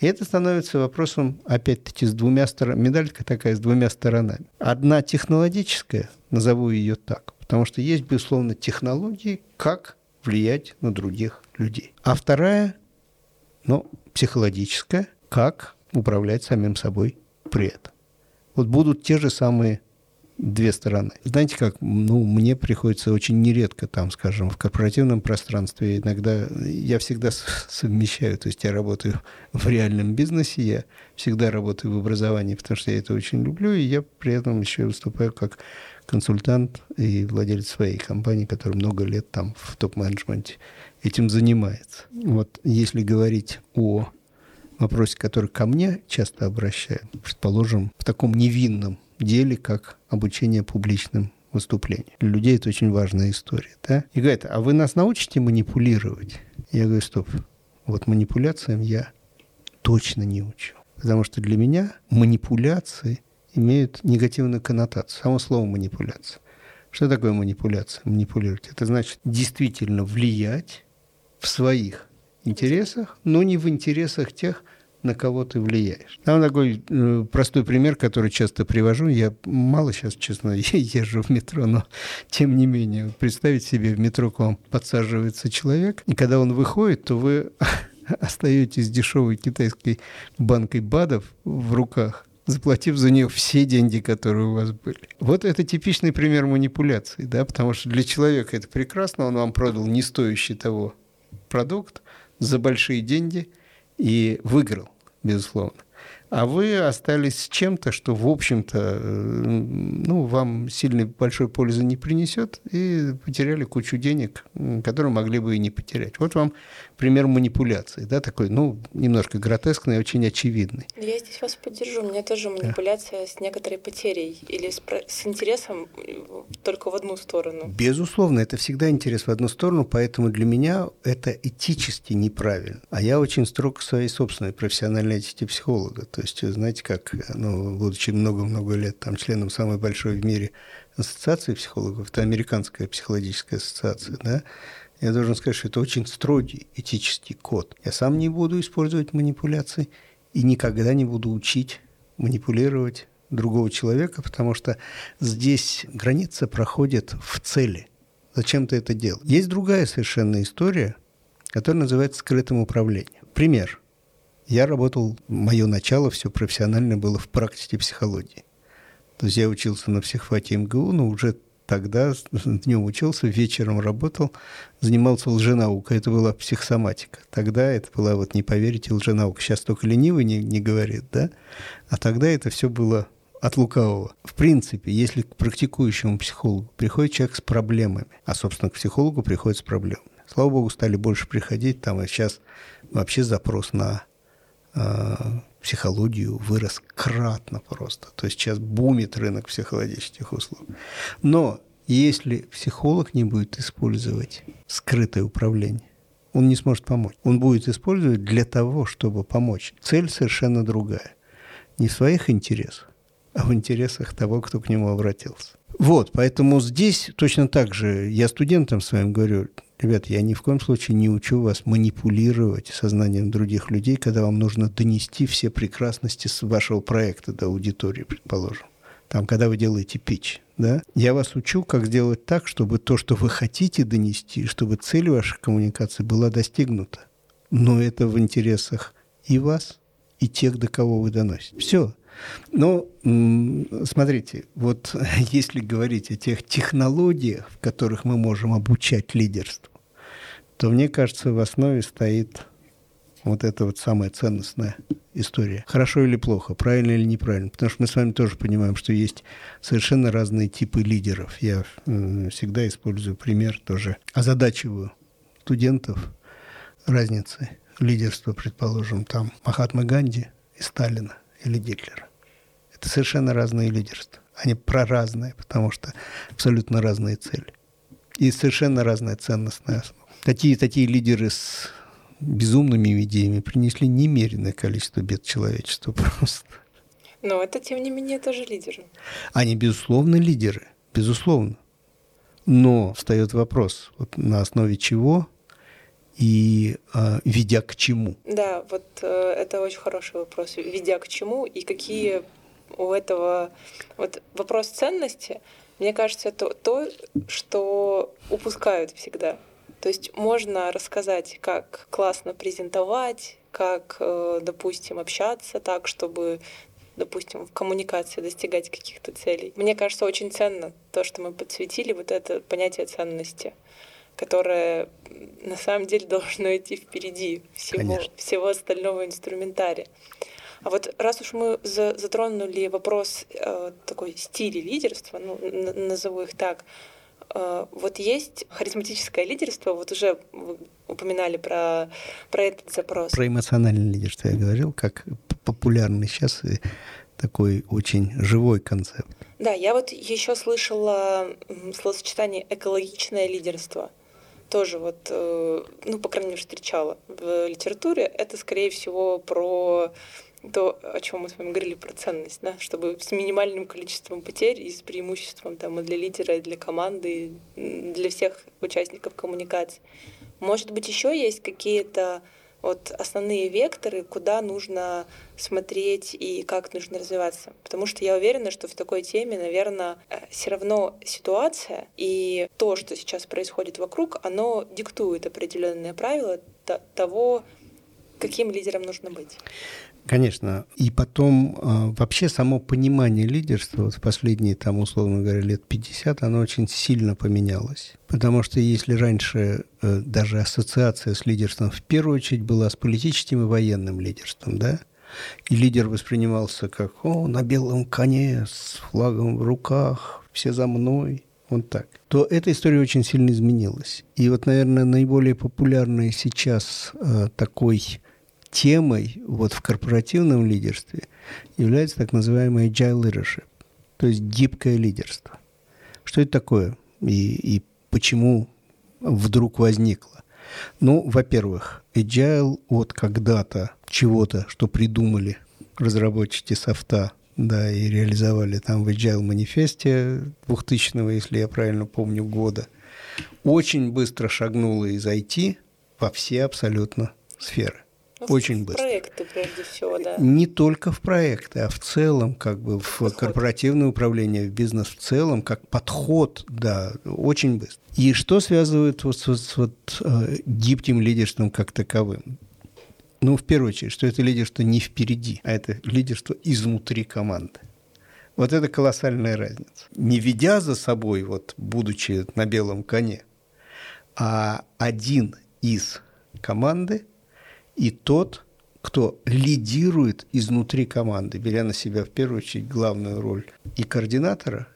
И это становится вопросом, опять-таки, с двумя сторонами. Медалька такая с двумя сторонами. Одна технологическая, назову ее так, потому что есть, безусловно, технологии, как влиять на других людей. А вторая, ну, психологическая, как управлять самим собой при этом. Вот будут те же самые две стороны. Знаете как, ну, мне приходится очень нередко там, скажем, в корпоративном пространстве иногда, я всегда совмещаю, то есть я работаю в реальном бизнесе, я всегда работаю в образовании, потому что я это очень люблю, и я при этом еще выступаю как консультант и владелец своей компании, который много лет там в топ-менеджменте этим занимается. Вот если говорить о вопросе, который ко мне часто обращают, предположим, в таком невинном деле, как обучение публичным выступлениям. Для людей это очень важная история. Да? И говорят, а вы нас научите манипулировать? Я говорю, стоп, вот манипуляциям я точно не учу. Потому что для меня манипуляции имеют негативную коннотацию. Само слово манипуляция. Что такое манипуляция? Манипулировать. Это значит действительно влиять в своих интересах, но не в интересах тех, на кого ты влияешь. Там такой э, простой пример, который часто привожу. Я мало сейчас, честно, езжу в метро, но тем не менее, представить себе, в метро к вам подсаживается человек, и когда он выходит, то вы остаетесь дешевой китайской банкой БАДов в руках, заплатив за нее все деньги, которые у вас были. Вот это типичный пример манипуляции, да, потому что для человека это прекрасно, он вам продал не стоящий того продукт за большие деньги и выиграл безусловно. А вы остались с чем-то, что, в общем-то, э, ну, вам сильной большой пользы не принесет, и потеряли кучу денег, которые могли бы и не потерять. Вот вам пример манипуляции, да, такой, ну, немножко гротескный, очень очевидный. Я здесь вас поддержу. У меня тоже манипуляция да. с некоторой потерей или с, с интересом только в одну сторону. Безусловно, это всегда интерес в одну сторону, поэтому для меня это этически неправильно. А я очень строг к своей собственной профессиональной этике психолога. То есть, знаете, как, ну, будучи много-много лет там членом самой большой в мире ассоциации психологов, это американская психологическая ассоциация, да, я должен сказать, что это очень строгий этический код. Я сам не буду использовать манипуляции и никогда не буду учить манипулировать другого человека, потому что здесь граница проходит в цели. Зачем ты это делал? Есть другая совершенно история, которая называется скрытым управлением. Пример. Я работал, мое начало все профессионально было в практике психологии. То есть я учился на психфаке МГУ, но уже тогда днем учился, вечером работал, занимался лженаукой. Это была психосоматика. Тогда это была, вот не поверите, лженаука. Сейчас только ленивый не, не говорит, да? А тогда это все было от лукавого. В принципе, если к практикующему психологу приходит человек с проблемами, а, собственно, к психологу приходит с проблемами. Слава богу, стали больше приходить, там и сейчас вообще запрос на э, психологию вырос кратно просто. То есть сейчас бумит рынок психологических услуг. Но если психолог не будет использовать скрытое управление, он не сможет помочь. Он будет использовать для того, чтобы помочь. Цель совершенно другая. Не в своих интересах, а в интересах того, кто к нему обратился. Вот, поэтому здесь точно так же я студентам своим говорю, Ребят, я ни в коем случае не учу вас манипулировать сознанием других людей, когда вам нужно донести все прекрасности с вашего проекта до аудитории, предположим. Там, когда вы делаете пич, да? Я вас учу, как сделать так, чтобы то, что вы хотите донести, чтобы цель вашей коммуникации была достигнута. Но это в интересах и вас, и тех, до кого вы доносите. Все. Но смотрите, вот если говорить о тех технологиях, в которых мы можем обучать лидерству, то мне кажется, в основе стоит вот эта вот самая ценностная история. Хорошо или плохо, правильно или неправильно. Потому что мы с вами тоже понимаем, что есть совершенно разные типы лидеров. Я всегда использую пример тоже. Озадачиваю студентов разницы лидерства, предположим, там Махатма Ганди и Сталина или Гитлера. Это совершенно разные лидерства. Они проразные, потому что абсолютно разные цели. И совершенно разная ценностная основа такие, такие лидеры с безумными идеями принесли немеренное количество бед человечеству просто. Но это, тем не менее, тоже лидеры. Они, безусловно, лидеры, безусловно. Но встает вопрос, вот на основе чего и э, ведя к чему? Да, вот э, это очень хороший вопрос. Ведя к чему и какие у этого... Вот вопрос ценности, мне кажется, это то, что упускают всегда. То есть можно рассказать, как классно презентовать, как, э, допустим, общаться так, чтобы допустим, в коммуникации достигать каких-то целей. Мне кажется, очень ценно то, что мы подсветили вот это понятие ценности, которое на самом деле должно идти впереди всего, всего остального инструментария. А вот раз уж мы затронули вопрос э, такой стиля лидерства, ну, назову их так, вот есть харизматическое лидерство, вот уже вы упоминали про, про этот запрос. Про эмоциональное лидерство я говорил, как популярный сейчас и такой очень живой концепт. Да, я вот еще слышала словосочетание экологичное лидерство. Тоже вот, э, ну, по крайней мере, встречала в литературе. Это, скорее всего, про то, о чем мы с вами говорили про ценность, да, чтобы с минимальным количеством потерь и с преимуществом там, и для лидера, и для команды, и для всех участников коммуникации. Может быть, еще есть какие-то вот основные векторы, куда нужно смотреть и как нужно развиваться. Потому что я уверена, что в такой теме, наверное, э, все равно ситуация и то, что сейчас происходит вокруг, оно диктует определенные правила того, каким лидером нужно быть. Конечно. И потом э, вообще само понимание лидерства вот в последние, там, условно говоря, лет 50, оно очень сильно поменялось. Потому что если раньше э, даже ассоциация с лидерством в первую очередь была с политическим и военным лидерством, да, и лидер воспринимался как, о, на белом коне, с флагом в руках, все за мной, вот так, то эта история очень сильно изменилась. И вот, наверное, наиболее популярной сейчас э, такой темой вот в корпоративном лидерстве является так называемый agile leadership, то есть гибкое лидерство. Что это такое и, и почему вдруг возникло? Ну, во-первых, agile от когда-то чего-то, что придумали разработчики софта, да, и реализовали там в Agile манифесте 2000 если я правильно помню, года, очень быстро шагнуло из IT во все абсолютно сферы. Ну, Очень быстро. проекты, прежде всего, да. Не только в проекты, а в целом, как бы в подход. корпоративное управление, в бизнес в целом, как подход, да, очень быстро. И что связывает вот с вот, э, гибким лидерством как таковым? Ну, в первую очередь, что это лидерство не впереди, а это лидерство изнутри команды. Вот это колоссальная разница. Не ведя за собой, вот, будучи на белом коне, а один из команды – и тот, кто лидирует изнутри команды, беря на себя в первую очередь главную роль и координатора,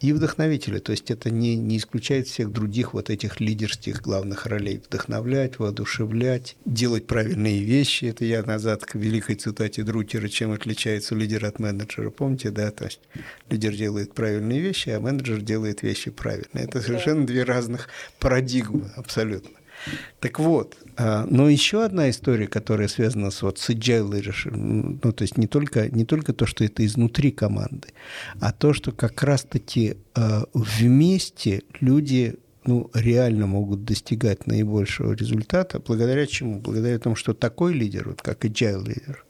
и вдохновителя. То есть это не, не исключает всех других вот этих лидерских главных ролей. Вдохновлять, воодушевлять, делать правильные вещи. Это я назад к великой цитате Друтера, чем отличается лидер от менеджера. Помните, да? То есть лидер делает правильные вещи, а менеджер делает вещи правильно. Это совершенно две разных парадигмы абсолютно. Так вот, а, но еще одна история, которая связана с, вот, с agile leadership, ну, то есть не только, не только то, что это изнутри команды, а то, что как раз-таки а, вместе люди ну, реально могут достигать наибольшего результата, благодаря чему? Благодаря тому, что такой лидер, вот как agile лидер,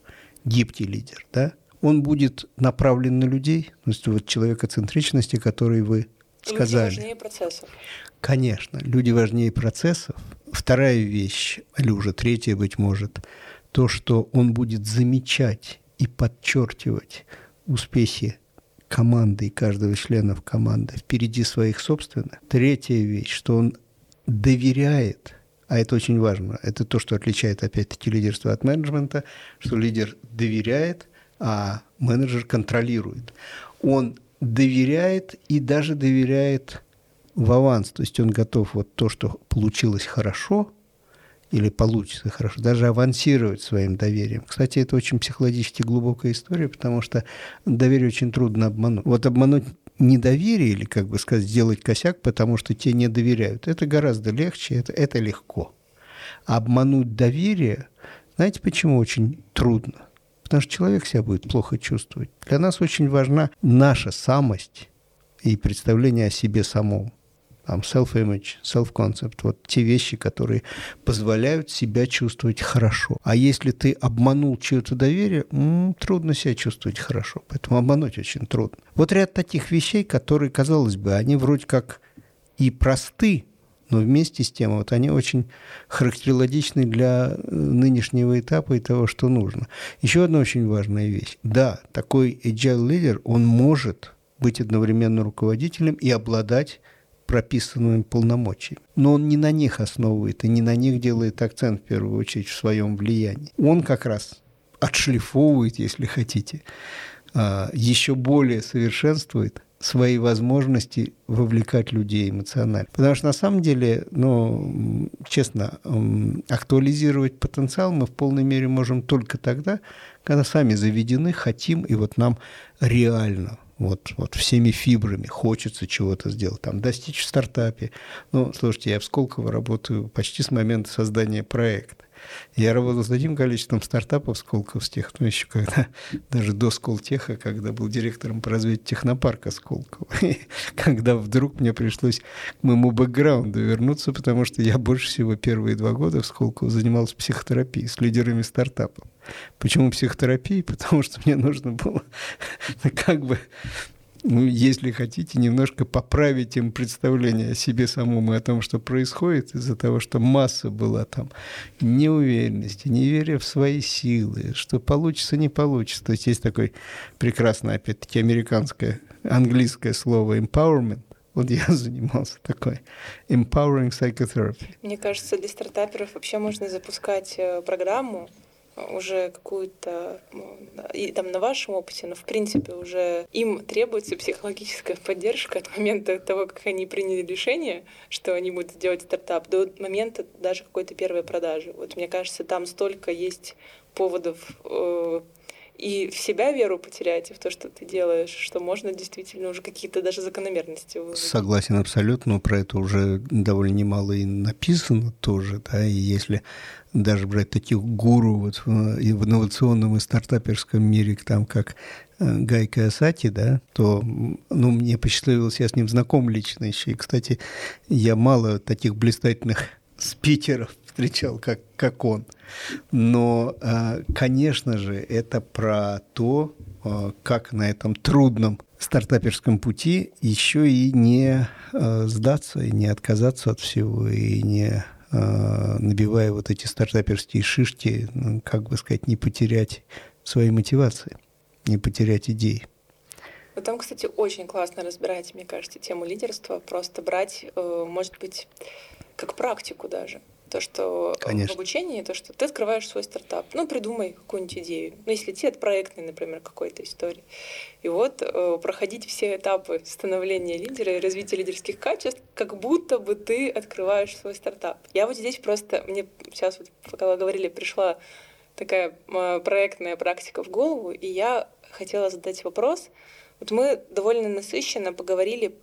гибкий лидер, да, он будет направлен на людей, то есть вот человекоцентричности, который вы сказали. Люди важнее процессов. Конечно, люди важнее процессов, Вторая вещь, или уже третья, быть может, то, что он будет замечать и подчеркивать успехи команды и каждого члена команды впереди своих собственных. Третья вещь, что он доверяет, а это очень важно, это то, что отличает опять-таки лидерство от менеджмента, что лидер доверяет, а менеджер контролирует. Он доверяет и даже доверяет в аванс, то есть он готов вот то, что получилось хорошо или получится хорошо, даже авансировать своим доверием. Кстати, это очень психологически глубокая история, потому что доверие очень трудно обмануть. Вот обмануть недоверие или, как бы сказать, сделать косяк, потому что тебе не доверяют, это гораздо легче, это, это легко. Обмануть доверие, знаете, почему очень трудно? Потому что человек себя будет плохо чувствовать. Для нас очень важна наша самость и представление о себе самом там self-image, self-concept, вот те вещи, которые позволяют себя чувствовать хорошо. А если ты обманул чье-то доверие, м-м, трудно себя чувствовать хорошо, поэтому обмануть очень трудно. Вот ряд таких вещей, которые, казалось бы, они вроде как и просты, но вместе с тем вот они очень характерологичны для э, нынешнего этапа и того, что нужно. Еще одна очень важная вещь. Да, такой agile лидер, он может быть одновременно руководителем и обладать прописанными полномочиями. Но он не на них основывает и не на них делает акцент в первую очередь в своем влиянии. Он как раз отшлифовывает, если хотите, а, еще более совершенствует свои возможности вовлекать людей эмоционально. Потому что на самом деле, ну, честно, актуализировать потенциал мы в полной мере можем только тогда, когда сами заведены, хотим, и вот нам реально вот, вот всеми фибрами хочется чего-то сделать, там, достичь в стартапе. Ну, слушайте, я в Сколково работаю почти с момента создания проекта. Я работал с таким количеством стартапов сколковских, ну, еще когда, даже до Сколтеха, когда был директором по развитию технопарка Сколково. Когда вдруг мне пришлось к моему бэкграунду вернуться, потому что я больше всего первые два года в Сколково занимался психотерапией с лидерами стартапов. Почему психотерапией? Потому что мне нужно было как бы ну, если хотите, немножко поправить им представление о себе самому и о том, что происходит из-за того, что масса была там неуверенности, неверия в свои силы, что получится, не получится. То есть есть такое прекрасное, опять-таки, американское, английское слово empowerment, вот я занимался такой empowering psychotherapy. Мне кажется, для стартаперов вообще можно запускать э, программу уже какую-то, и там на вашем опыте, но в принципе уже им требуется психологическая поддержка от момента того, как они приняли решение, что они будут делать стартап, до момента даже какой-то первой продажи. Вот мне кажется, там столько есть поводов э, и в себя веру потерять, и в то, что ты делаешь, что можно действительно уже какие-то даже закономерности вызвать. Согласен абсолютно, про это уже довольно немало и написано тоже, да, и если даже брать таких гуру вот в инновационном и стартаперском мире, там как э, Гай Киосати, да, то ну, мне посчастливилось, я с ним знаком лично еще. И, кстати, я мало таких блистательных спикеров встречал, как, как он. Но, э, конечно же, это про то, э, как на этом трудном стартаперском пути еще и не сдаться, и не отказаться от всего, и не Э, набивая вот эти стартаперские шишки, ну, как бы сказать, не потерять своей мотивации, не потерять идеи. Вы там, кстати, очень классно разбираете, мне кажется, тему лидерства. Просто брать, э, может быть, как практику даже то, что Конечно. в обучении, то, что ты открываешь свой стартап, ну, придумай какую-нибудь идею. Ну, если тебе от проектной, например, какой-то истории. И вот э, проходить все этапы становления лидера и развития лидерских качеств, как будто бы ты открываешь свой стартап. Я вот здесь просто, мне сейчас, вот, пока вы говорили, пришла такая э, проектная практика в голову, и я хотела задать вопрос. Вот мы довольно насыщенно поговорили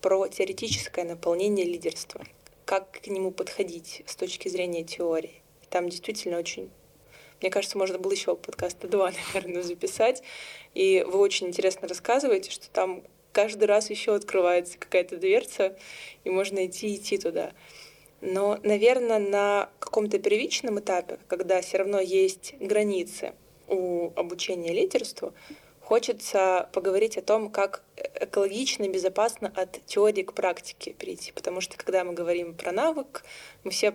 про теоретическое наполнение лидерства как к нему подходить с точки зрения теории. Там действительно очень мне кажется, можно было еще подкаста два, наверное, записать. И вы очень интересно рассказываете, что там каждый раз еще открывается какая-то дверца, и можно идти идти туда. Но, наверное, на каком-то первичном этапе, когда все равно есть границы у обучения лидерству, хочется поговорить о том, как экологично и безопасно от теории к практике перейти. Потому что когда мы говорим про навык, мы все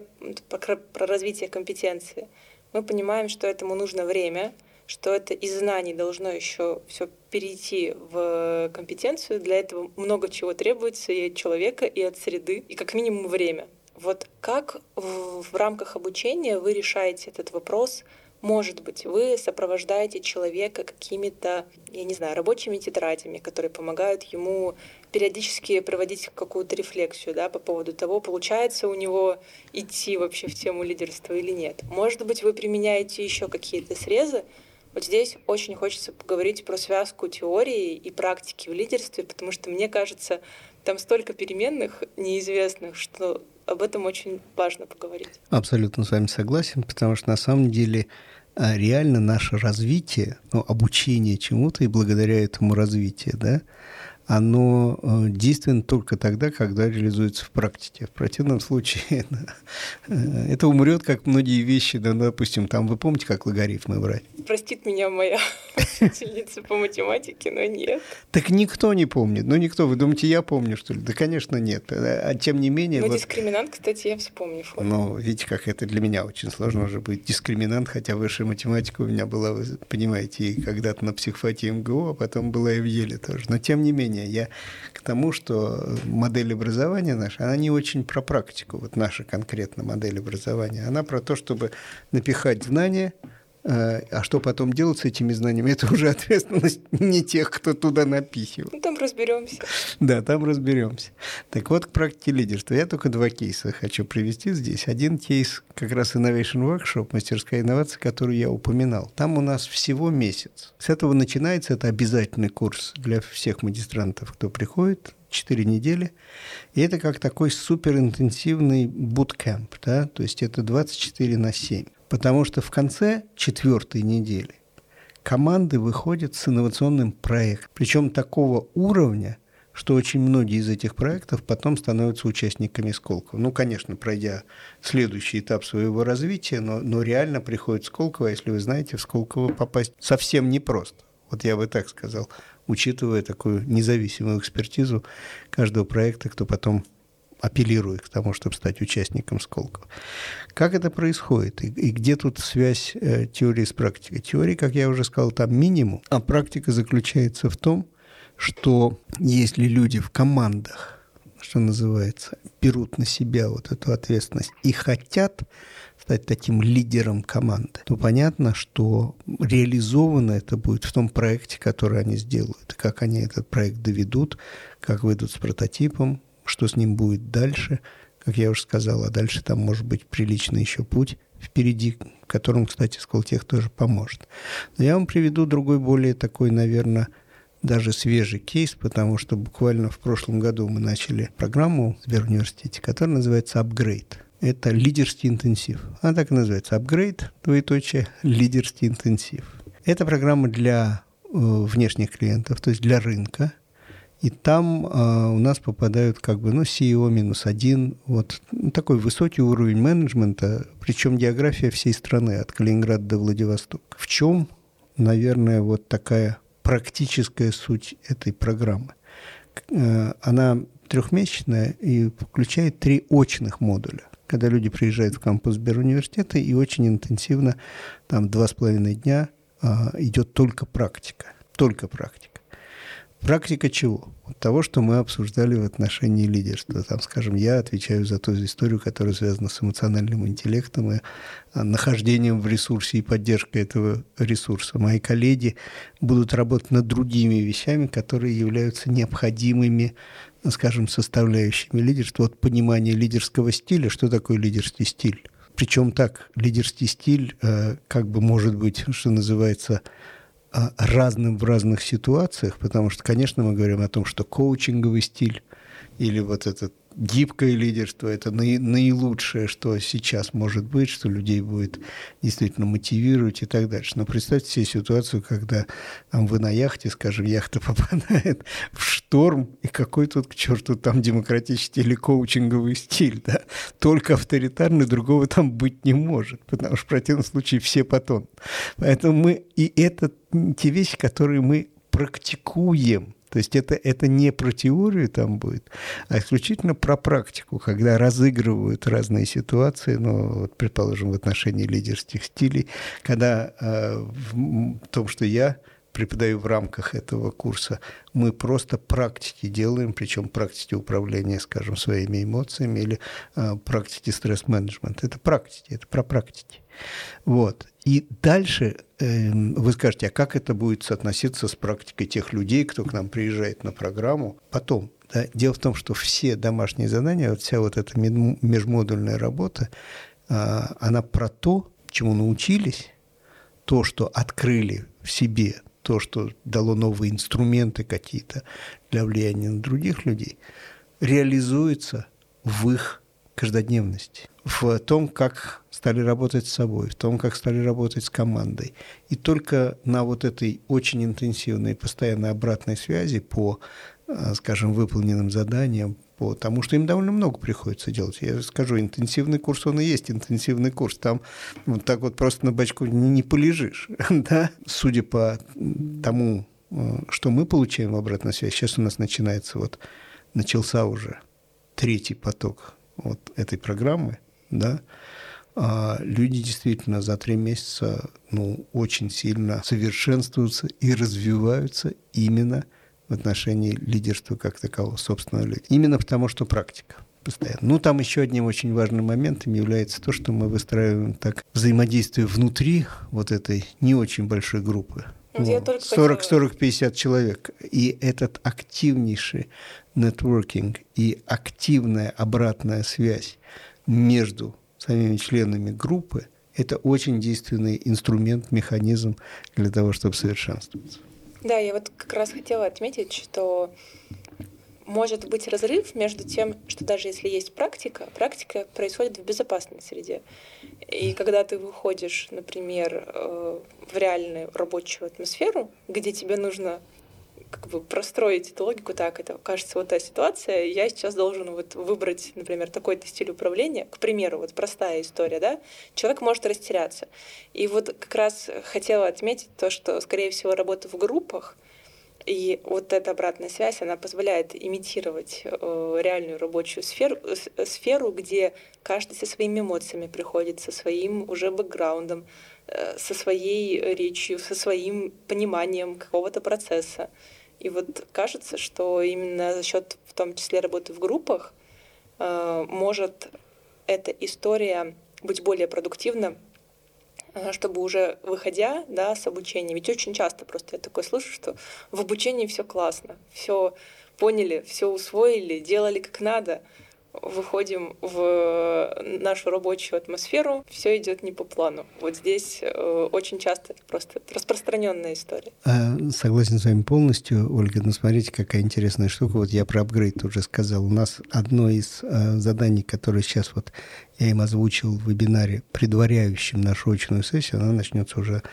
про развитие компетенции, мы понимаем, что этому нужно время, что это из знаний должно еще все перейти в компетенцию. Для этого много чего требуется и от человека, и от среды, и как минимум время. Вот как в, в рамках обучения вы решаете этот вопрос может быть, вы сопровождаете человека какими-то, я не знаю, рабочими тетрадями, которые помогают ему периодически проводить какую-то рефлексию да, по поводу того, получается у него идти вообще в тему лидерства или нет. Может быть, вы применяете еще какие-то срезы. Вот здесь очень хочется поговорить про связку теории и практики в лидерстве, потому что мне кажется, там столько переменных неизвестных, что об этом очень важно поговорить. Абсолютно с вами согласен, потому что на самом деле а, реально наше развитие, ну, обучение чему-то и благодаря этому развитию, да, оно э, действенно только тогда, когда реализуется в практике. В противном случае э, это умрет, как многие вещи, да, допустим, там вы помните, как логарифмы брать? Простит меня моя учительница по математике, но нет. Так никто не помнит. Ну, никто. Вы думаете, я помню, что ли? Да, конечно, нет. А тем не менее... Ну, вот... дискриминант, кстати, я вспомню. Ну, видите, как это для меня очень сложно уже быть дискриминант, хотя высшая математика у меня была, вы понимаете, и когда-то на психфате МГУ, а потом была и в Еле тоже. Но тем не менее, образования. Я к тому, что модель образования наша, она не очень про практику, вот наша конкретно модель образования. Она про то, чтобы напихать знания – а что потом делать с этими знаниями, это уже ответственность не тех, кто туда напихивает. Ну, там разберемся. Да, там разберемся. Так вот, к практике лидерства. Я только два кейса хочу привести здесь. Один кейс как раз Innovation Workshop, мастерская инновация, которую я упоминал. Там у нас всего месяц. С этого начинается, это обязательный курс для всех магистрантов, кто приходит, 4 недели. И это как такой суперинтенсивный буткемп, да, то есть это 24 на 7. Потому что в конце четвертой недели команды выходят с инновационным проектом. Причем такого уровня, что очень многие из этих проектов потом становятся участниками Сколково. Ну, конечно, пройдя следующий этап своего развития, но, но реально приходит Сколково, а если вы знаете, в Сколково попасть совсем непросто. Вот я бы так сказал, учитывая такую независимую экспертизу каждого проекта, кто потом апеллирует к тому, чтобы стать участником Сколково. Как это происходит? И, и где тут связь э, теории с практикой? Теория, как я уже сказал, там минимум, а практика заключается в том, что если люди в командах что называется, берут на себя вот эту ответственность и хотят стать таким лидером команды, то понятно, что реализовано это будет в том проекте, который они сделают, как они этот проект доведут, как выйдут с прототипом, что с ним будет дальше, как я уже сказал, а дальше там может быть приличный еще путь впереди, которым, кстати, Сколтех тоже поможет. Но я вам приведу другой, более такой, наверное, даже свежий кейс, потому что буквально в прошлом году мы начали программу в Сберуниверситете, которая называется «Upgrade». Это лидерский интенсив. Она так и называется «Upgrade», двоеточие, лидерский интенсив. Это программа для э, внешних клиентов, то есть для рынка. И там э, у нас попадают как бы, ну, CEO минус один, вот такой высокий уровень менеджмента, причем география всей страны, от Калининграда до Владивостока. В чем, наверное, вот такая практическая суть этой программы. Э, она трехмесячная и включает три очных модуля. Когда люди приезжают в кампус Сберуниверситета и очень интенсивно, там два с половиной дня а, идет только практика. Только практика. Практика чего? Того, что мы обсуждали в отношении лидерства. Там, скажем, я отвечаю за ту историю, которая связана с эмоциональным интеллектом и а, нахождением в ресурсе и поддержкой этого ресурса. Мои коллеги будут работать над другими вещами, которые являются необходимыми, скажем, составляющими лидерства. Вот понимание лидерского стиля. Что такое лидерский стиль? Причем так, лидерский стиль э, как бы может быть, что называется, разным в разных ситуациях, потому что, конечно, мы говорим о том, что коучинговый стиль или вот этот гибкое лидерство – это наилучшее, что сейчас может быть, что людей будет действительно мотивировать и так дальше. Но представьте себе ситуацию, когда там, вы на яхте, скажем, яхта попадает в шторм, и какой тут к черту там демократический или коучинговый стиль, да? Только авторитарный, другого там быть не может, потому что в противном случае все потонут. Поэтому мы, и это те вещи, которые мы практикуем – то есть это, это не про теорию там будет, а исключительно про практику, когда разыгрывают разные ситуации, ну, вот, предположим, в отношении лидерских стилей, когда э, в том, что я преподаю в рамках этого курса, мы просто практики делаем, причем практики управления, скажем, своими эмоциями или э, практики стресс-менеджмента. Это практики, это про практики. Вот. И дальше э, вы скажете, а как это будет соотноситься с практикой тех людей, кто к нам приезжает на программу потом? Да? Дело в том, что все домашние задания, вот вся вот эта межмодульная работа, э, она про то, чему научились, то, что открыли в себе, то, что дало новые инструменты какие-то для влияния на других людей, реализуется в их каждодневности, в том, как стали работать с собой, в том, как стали работать с командой. И только на вот этой очень интенсивной постоянной обратной связи по, э, скажем, выполненным заданиям, по тому, что им довольно много приходится делать. Я скажу, интенсивный курс, он и есть интенсивный курс. Там вот так вот просто на бачку не, не полежишь. да? Судя по тому, э, что мы получаем в обратной связи, сейчас у нас начинается вот, начался уже третий поток вот этой программы, да, а люди действительно за три месяца ну, очень сильно совершенствуются и развиваются именно в отношении лидерства как такового, собственного лидера. Именно потому, что практика постоянно. Ну, там еще одним очень важным моментом является то, что мы выстраиваем так взаимодействие внутри вот этой не очень большой группы. Ну, 40-40-50 человек. И этот активнейший нетворкинг и активная обратная связь между самими членами группы – это очень действенный инструмент, механизм для того, чтобы совершенствоваться. Да, я вот как раз хотела отметить, что может быть разрыв между тем, что даже если есть практика, практика происходит в безопасной среде. И когда ты выходишь, например, э, в реальную рабочую атмосферу, где тебе нужно как бы простроить эту логику так, это кажется вот та ситуация, я сейчас должен вот выбрать, например, такой-то стиль управления, к примеру, вот простая история, да, человек может растеряться. И вот как раз хотела отметить то, что, скорее всего, работа в группах и вот эта обратная связь, она позволяет имитировать э, реальную рабочую сферу, э, сферу, где каждый со своими эмоциями приходит, со своим уже бэкграундом, э, со своей речью, со своим пониманием какого-то процесса. И вот кажется, что именно за счет в том числе работы в группах э, может эта история быть более продуктивна, э, чтобы уже выходя да, с обучения, ведь очень часто просто я такое слышу, что в обучении все классно, все поняли, все усвоили, делали как надо, выходим в нашу рабочую атмосферу, все идет не по плану. Вот здесь э, очень часто просто распространенная история. А, согласен с вами полностью, Ольга. Ну, смотрите, какая интересная штука. Вот я про апгрейд уже сказал. У нас одно из э, заданий, которое сейчас вот я им озвучил в вебинаре, предваряющем нашу очную сессию, она начнется уже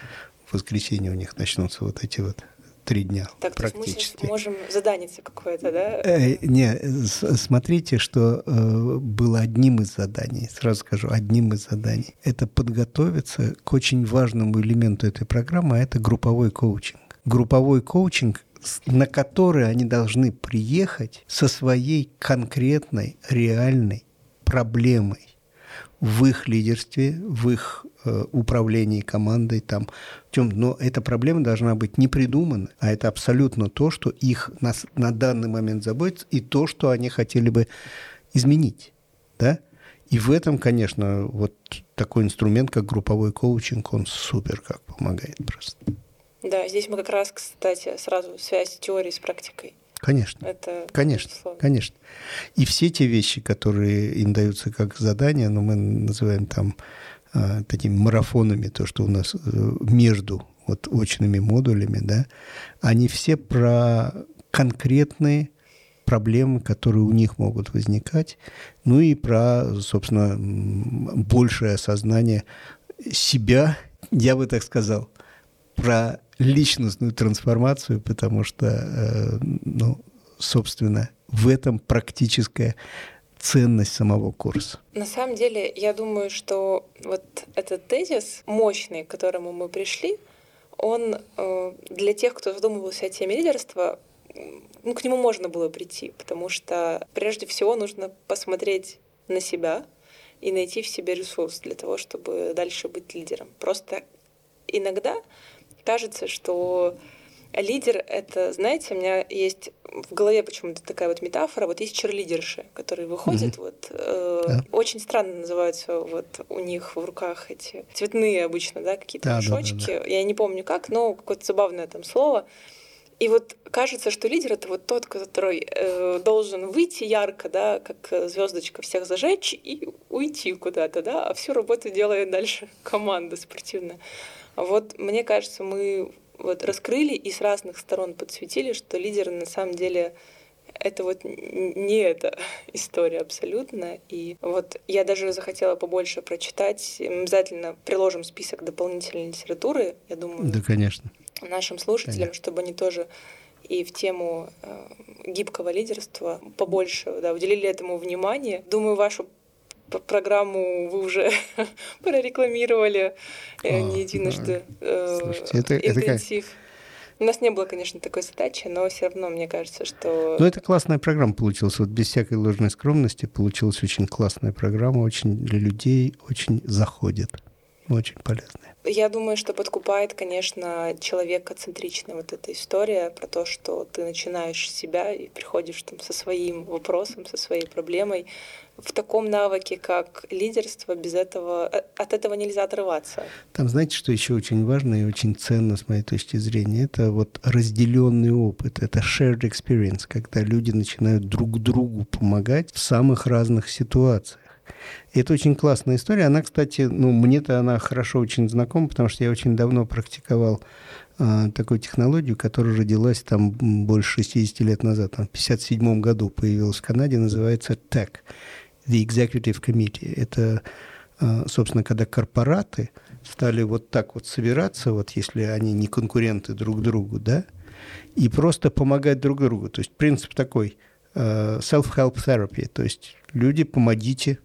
в воскресенье у них начнутся вот эти вот три дня так, практически. мы можем задание какое-то, да? Э, не, смотрите, что э, было одним из заданий, сразу скажу, одним из заданий. Это подготовиться к очень важному элементу этой программы, а это групповой коучинг. Групповой коучинг на который они должны приехать со своей конкретной, реальной проблемой в их лидерстве, в их управлении командой там. Но эта проблема должна быть не придумана, а это абсолютно то, что их на, на данный момент заботит, и то, что они хотели бы изменить. Да? И в этом, конечно, вот такой инструмент, как групповой коучинг, он супер как помогает просто. Да, здесь мы как раз, кстати, сразу связь теории с практикой. Конечно. Это конечно, безусловно. конечно. И все те вещи, которые им даются как задания, но ну, мы называем там а, такими марафонами, то, что у нас э, между вот очными модулями, да, они все про конкретные проблемы, которые у них могут возникать, ну и про, собственно, большее осознание себя, я бы так сказал, про личностную трансформацию, потому что, э, ну, собственно, в этом практическая ценность самого курса? На самом деле, я думаю, что вот этот тезис мощный, к которому мы пришли, он э, для тех, кто задумывался о теме лидерства, ну, к нему можно было прийти, потому что прежде всего нужно посмотреть на себя и найти в себе ресурс для того, чтобы дальше быть лидером. Просто иногда кажется, что лидер — это, знаете, у меня есть в голове почему-то такая вот метафора. Вот есть черлидерши, которые выходят, mm-hmm. вот э, да. очень странно называются вот у них в руках эти цветные обычно, да, какие-то да, мешочки. Да, да, да. Я не помню как, но какое-то забавное там слово. И вот кажется, что лидер это вот тот, который э, должен выйти ярко, да, как звездочка всех зажечь и уйти куда-то, да, а всю работу делает дальше команда спортивная. Вот мне кажется, мы вот раскрыли и с разных сторон подсветили, что лидеры на самом деле это вот не эта история абсолютно. И вот я даже захотела побольше прочитать. Мы обязательно приложим список дополнительной литературы, я думаю. Да, конечно. Нашим слушателям, конечно. чтобы они тоже и в тему э, гибкого лидерства побольше да, уделили этому внимание. Думаю, вашу программу вы уже прорекламировали не единожды. Э, Слушайте, это, интенсив. Это. У нас не было, конечно, такой задачи, но все равно мне кажется, что... Ну, это классная программа получилась. Вот без всякой ложной скромности получилась очень классная программа, очень для людей, очень заходит. Очень полезная. Я думаю, что подкупает, конечно, человекоцентричная вот эта история про то, что ты начинаешь себя и приходишь там со своим вопросом, со своей проблемой, в таком навыке, как лидерство, без этого, э, от этого нельзя отрываться. Там, знаете, что еще очень важно и очень ценно с моей точки зрения? Это вот разделенный опыт, это shared experience, когда люди начинают друг другу помогать в самых разных ситуациях. Это очень классная история. Она, кстати, ну, мне-то она хорошо очень знакома, потому что я очень давно практиковал э, такую технологию, которая родилась там больше 60 лет назад. Там, в 1957 году появилась в Канаде, называется TEC the Executive Committee. Это, а, собственно, когда корпораты стали вот так вот собираться, вот если они не конкуренты друг другу, да, и просто помогать друг другу. То есть принцип такой а, self-help therapy, то есть люди помогите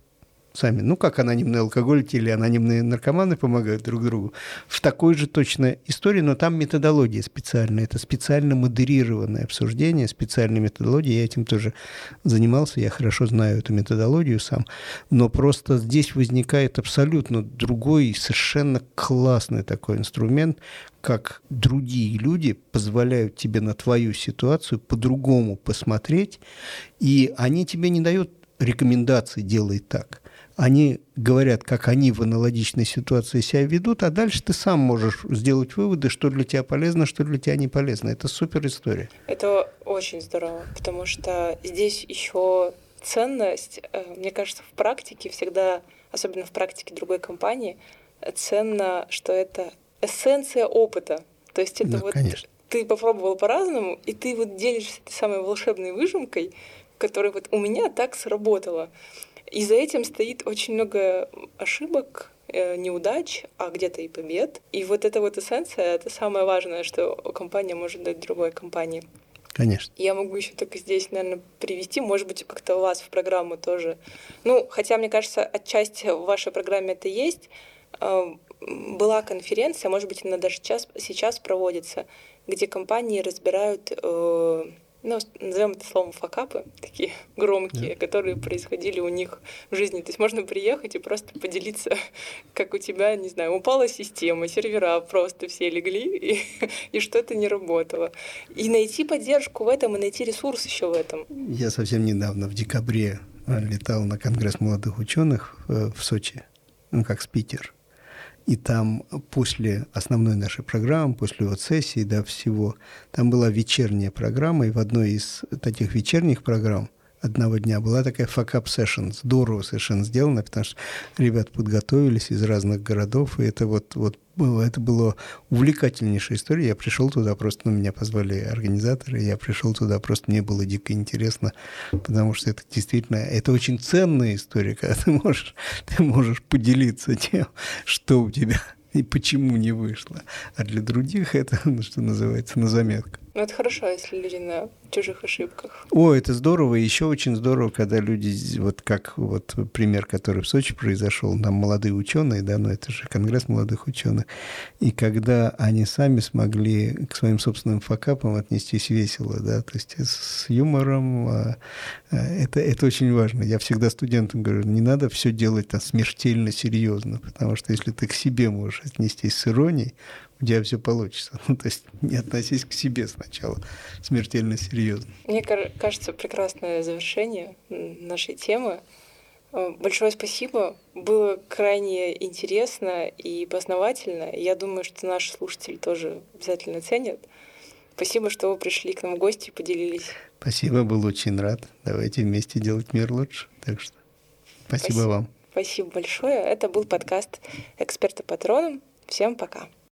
сами. Ну, как анонимные алкоголики или анонимные наркоманы помогают друг другу. В такой же точно истории, но там методология специальная. Это специально модерированное обсуждение, специальная методология. Я этим тоже занимался, я хорошо знаю эту методологию сам. Но просто здесь возникает абсолютно другой, совершенно классный такой инструмент, как другие люди позволяют тебе на твою ситуацию по-другому посмотреть, и они тебе не дают рекомендации «делай так». Они говорят, как они в аналогичной ситуации себя ведут, а дальше ты сам можешь сделать выводы, что для тебя полезно, что для тебя не полезно. Это супер история. Это очень здорово, потому что здесь еще ценность, э, мне кажется, в практике всегда, особенно в практике другой компании, ценно, что это эссенция опыта. То есть это да, вот конечно. ты попробовал по-разному, и ты вот делишься этой самой волшебной выжимкой, которая вот у меня так сработала. И за этим стоит очень много ошибок, э, неудач, а где-то и побед. И вот эта вот эссенция — это самое важное, что компания может дать другой компании. Конечно. Я могу еще только здесь, наверное, привести, может быть, как-то у вас в программу тоже. Ну, хотя, мне кажется, отчасти в вашей программе это есть. Э, была конференция, может быть, она даже сейчас, сейчас проводится, где компании разбирают э, ну, назовем это словом факапы, такие громкие, yeah. которые происходили у них в жизни. То есть можно приехать и просто поделиться, как у тебя, не знаю, упала система, сервера просто все легли, и, и что-то не работало. И найти поддержку в этом, и найти ресурс еще в этом. Я совсем недавно, в декабре, летал на Конгресс молодых ученых э, в Сочи, ну, как спикер. И там после основной нашей программы, после вот сессии, да, всего, там была вечерняя программа, и в одной из таких вечерних программ одного дня была такая факап session. Здорово совершенно сделано, потому что ребят подготовились из разных городов, и это вот, вот было, это было увлекательнейшая история. Я пришел туда, просто ну, меня позвали организаторы, я пришел туда, просто мне было дико интересно, потому что это действительно, это очень ценная история, когда ты можешь, ты можешь поделиться тем, что у тебя и почему не вышло. А для других это, ну, что называется, на заметку. Ну, это хорошо, если люди на чужих ошибках. О, это здорово. И еще очень здорово, когда люди, вот как вот пример, который в Сочи произошел, там молодые ученые, да, ну это же конгресс молодых ученых, и когда они сами смогли к своим собственным факапам отнестись весело, да, то есть с юмором, а, а, это, это очень важно. Я всегда студентам говорю, не надо все делать там, смертельно серьезно, потому что если ты к себе можешь отнестись с иронией, у тебя все получится. Ну, то есть не относись к себе сначала смертельно серьезно. Мне кажется, прекрасное завершение нашей темы. Э, большое спасибо. Было крайне интересно и познавательно. Я думаю, что наши слушатели тоже обязательно ценят. Спасибо, что вы пришли к нам в гости и поделились. Спасибо, был очень рад. Давайте вместе делать мир лучше. Так что спасибо, спасибо. вам. Спасибо большое. Это был подкаст «Эксперты патроном». Всем пока.